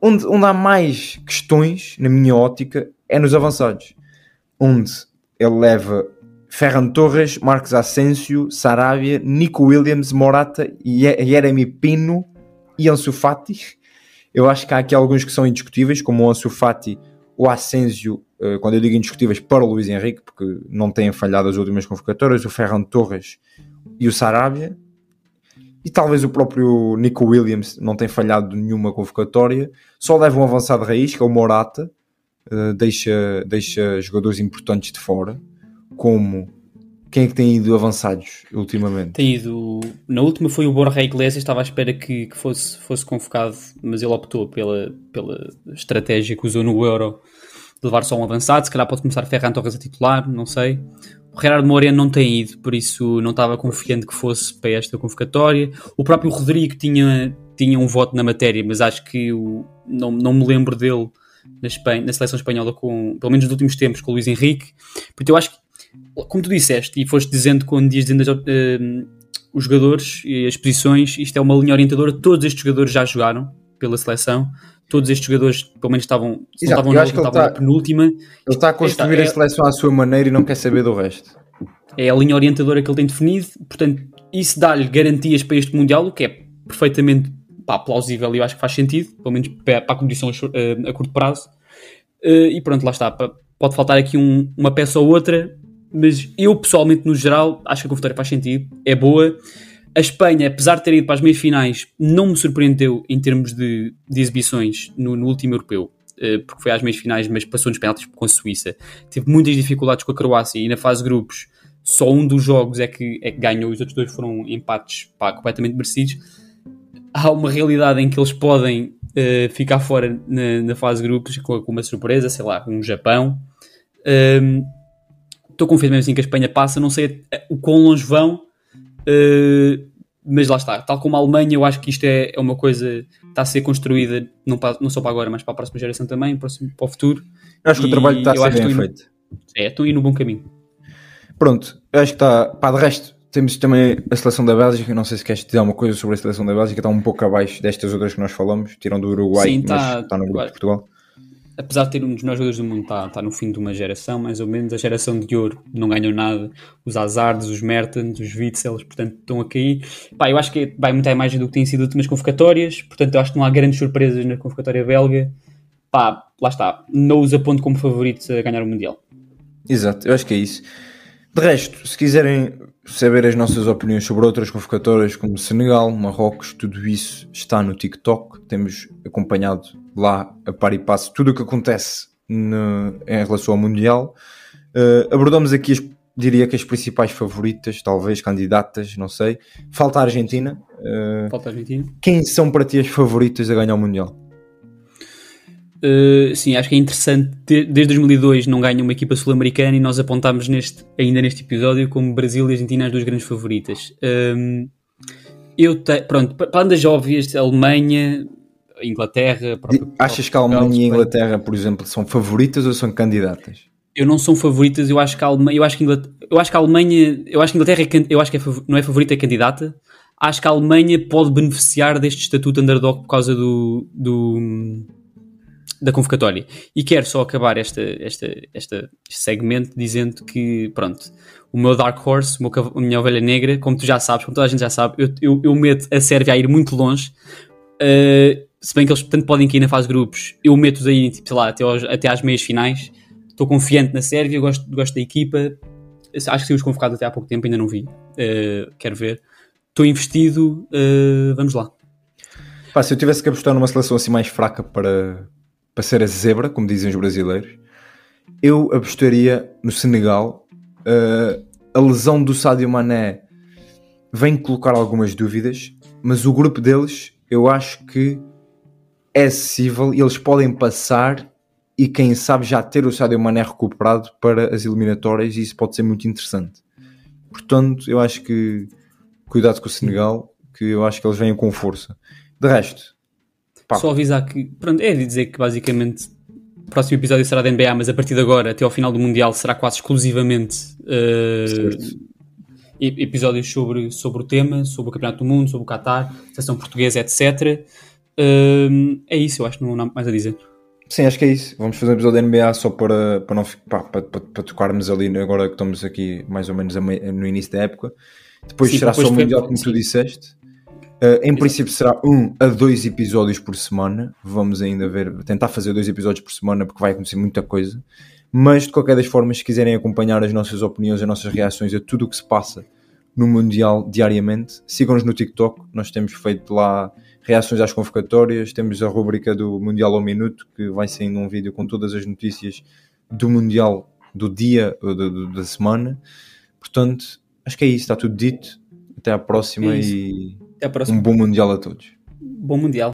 Onde, onde há mais questões, na minha ótica, é nos avançados. Onde ele leva Ferran Torres, Marcos Asensio, Sarabia, Nico Williams, Morata, Jeremy Pino e Ansu Fati. Eu acho que há aqui alguns que são indiscutíveis, como o Ansu Fati, o Asensio, eh, quando eu digo indiscutíveis para o Luís Henrique, porque não têm falhado as últimas convocatórias, o Ferran Torres e o Sarabia. E talvez o próprio Nico Williams não tenha falhado nenhuma convocatória. Só leva um avançado raiz, que é o Morata. Eh, deixa, deixa jogadores importantes de fora. Como... Quem é que tem ido avançados ultimamente? Tem ido. Na última foi o Borja Iglesias, estava à espera que, que fosse, fosse convocado, mas ele optou pela, pela estratégia que usou no Euro de levar só um avançado. Se calhar pode começar Ferran Torres a titular, não sei. O Gerardo Moreno não tem ido, por isso não estava confiante que fosse para esta convocatória. O próprio Rodrigo tinha, tinha um voto na matéria, mas acho que o, não, não me lembro dele na, Espanha, na seleção espanhola, com, pelo menos nos últimos tempos, com o Luís Henrique. Porque eu acho que como tu disseste e foste dizendo quando dias dizendo as, eh, os jogadores e as posições, isto é uma linha orientadora. Todos estes jogadores já jogaram pela seleção. Todos estes jogadores, pelo menos, estavam, se não Exato, estavam eu na tá- penúltima. Ele está a construir Esta é- a seleção à sua maneira e não quer saber do resto. É a linha orientadora que ele tem definido. Portanto, isso dá-lhe garantias para este Mundial, o que é perfeitamente pá, plausível e eu acho que faz sentido, pelo menos para a competição a, a curto prazo. Uh, e pronto, lá está. Pode faltar aqui um, uma peça ou outra, mas eu pessoalmente, no geral, acho que a convocatória faz sentido, é boa. A Espanha, apesar de ter ido para as meias finais, não me surpreendeu em termos de, de exibições no, no, último europeu, uh, porque foi às meias finais, mas passou nos penaltis com a Suíça. Teve muitas dificuldades com a Croácia e na fase de grupos, só um dos jogos é que, é que ganhou, os outros dois foram empates pá, completamente merecidos. Há uma realidade em que eles podem uh, ficar fora na, na, fase de grupos com, com, uma surpresa, sei lá, um Japão. Estou um, confiante mesmo assim que a Espanha passa, não sei o quão longe vão, uh, mas lá está. Tal como a Alemanha, eu acho que isto é, é uma coisa que está a ser construída, não, para, não só para agora, mas para a próxima geração também, para o futuro. Acho que o trabalho está a ser bem feito. É, estou indo no bom caminho. Pronto, acho que está. Pá, de resto, temos também a seleção da Bélgica. Não sei se queres dizer alguma coisa sobre a seleção da Bélgica. Está um pouco abaixo destas outras que nós falamos. Tiram do Uruguai, Sim, tá, mas está no grupo de Portugal. Apesar de ter um dos melhores jogadores do mundo, está, está no fim de uma geração, mais ou menos. A geração de ouro não ganhou nada. Os Hazards, os Mertens, os Witzels, portanto, estão a cair. Pá, eu acho que vai muito a imagem do que tem sido últimas convocatórias. Portanto, eu acho que não há grandes surpresas na convocatória belga. Pá, lá está. Não os aponto como favoritos a ganhar o Mundial. Exato, eu acho que é isso. De resto, se quiserem saber as nossas opiniões sobre outras convocatórias como Senegal, Marrocos, tudo isso está no TikTok. Temos acompanhado lá a par e passo tudo o que acontece no, em relação ao Mundial. Uh, abordamos aqui, as, diria que as principais favoritas, talvez candidatas, não sei. Falta a Argentina. Uh, Falta a Argentina. Quem são para ti as favoritas a ganhar o Mundial? Uh, sim, acho que é interessante. Desde 2002 não ganha uma equipa sul-americana e nós apontámos neste, ainda neste episódio como Brasil e Argentina as duas grandes favoritas. Um, eu te, pronto, para além das óbvias, Alemanha, Inglaterra. Própria, Achas que a Alemanha e a Inglaterra, por exemplo, são favoritas ou são candidatas? Eu não são favoritas, eu acho que a Alemanha, eu acho que, Inglaterra, eu acho que a Alemanha, eu acho que Inglaterra é, eu acho que é, não é favorita, é candidata. Acho que a Alemanha pode beneficiar deste estatuto underdog por causa do, do da convocatória. E quero só acabar esta, esta, esta, este segmento dizendo que, pronto, o meu Dark Horse, meu, a minha ovelha negra, como tu já sabes, como toda a gente já sabe, eu, eu, eu meto a Sérvia a ir muito longe. Uh, se bem que eles tanto podem cair na fase de grupos, eu meto-os aí, tipo, sei lá, até, aos, até às meias finais. Estou confiante na Sérvia, gosto, gosto da equipa. Acho que os convocados até há pouco tempo, ainda não vi. Uh, quero ver. Estou investido, uh, vamos lá. Pá, se eu tivesse que apostar numa seleção assim mais fraca para, para ser a zebra, como dizem os brasileiros, eu apostaria no Senegal. Uh, a lesão do Sadio Mané vem colocar algumas dúvidas, mas o grupo deles eu acho que é acessível e eles podem passar e quem sabe já ter o Sadio Mané recuperado para as eliminatórias e isso pode ser muito interessante. Portanto, eu acho que cuidado com o Senegal, que eu acho que eles vêm com força. De resto, Pá. Só avisar que, pronto, é de dizer que basicamente o próximo episódio será da NBA, mas a partir de agora, até ao final do Mundial, será quase exclusivamente uh, episódios sobre, sobre o tema, sobre o Campeonato do Mundo, sobre o Qatar, seleção portuguesa, etc. Uh, é isso, eu acho que não há mais a dizer. Sim, acho que é isso. Vamos fazer um episódio da NBA só para, para, não, pá, para, para, para tocarmos ali agora que estamos aqui mais ou menos no início da época. Depois sim, será depois só o Mundial, como tu disseste. Uh, em princípio será um a dois episódios por semana. Vamos ainda ver, tentar fazer dois episódios por semana porque vai acontecer muita coisa. Mas de qualquer das formas, se quiserem acompanhar as nossas opiniões, as nossas reações a tudo o que se passa no Mundial diariamente, sigam-nos no TikTok. Nós temos feito lá reações às convocatórias, temos a rubrica do Mundial ao Minuto, que vai saindo um vídeo com todas as notícias do Mundial do dia ou do, da semana. Portanto, acho que é isso, está tudo dito. Até à próxima é e até a próxima. Um bom Mundial a todos. Bom Mundial.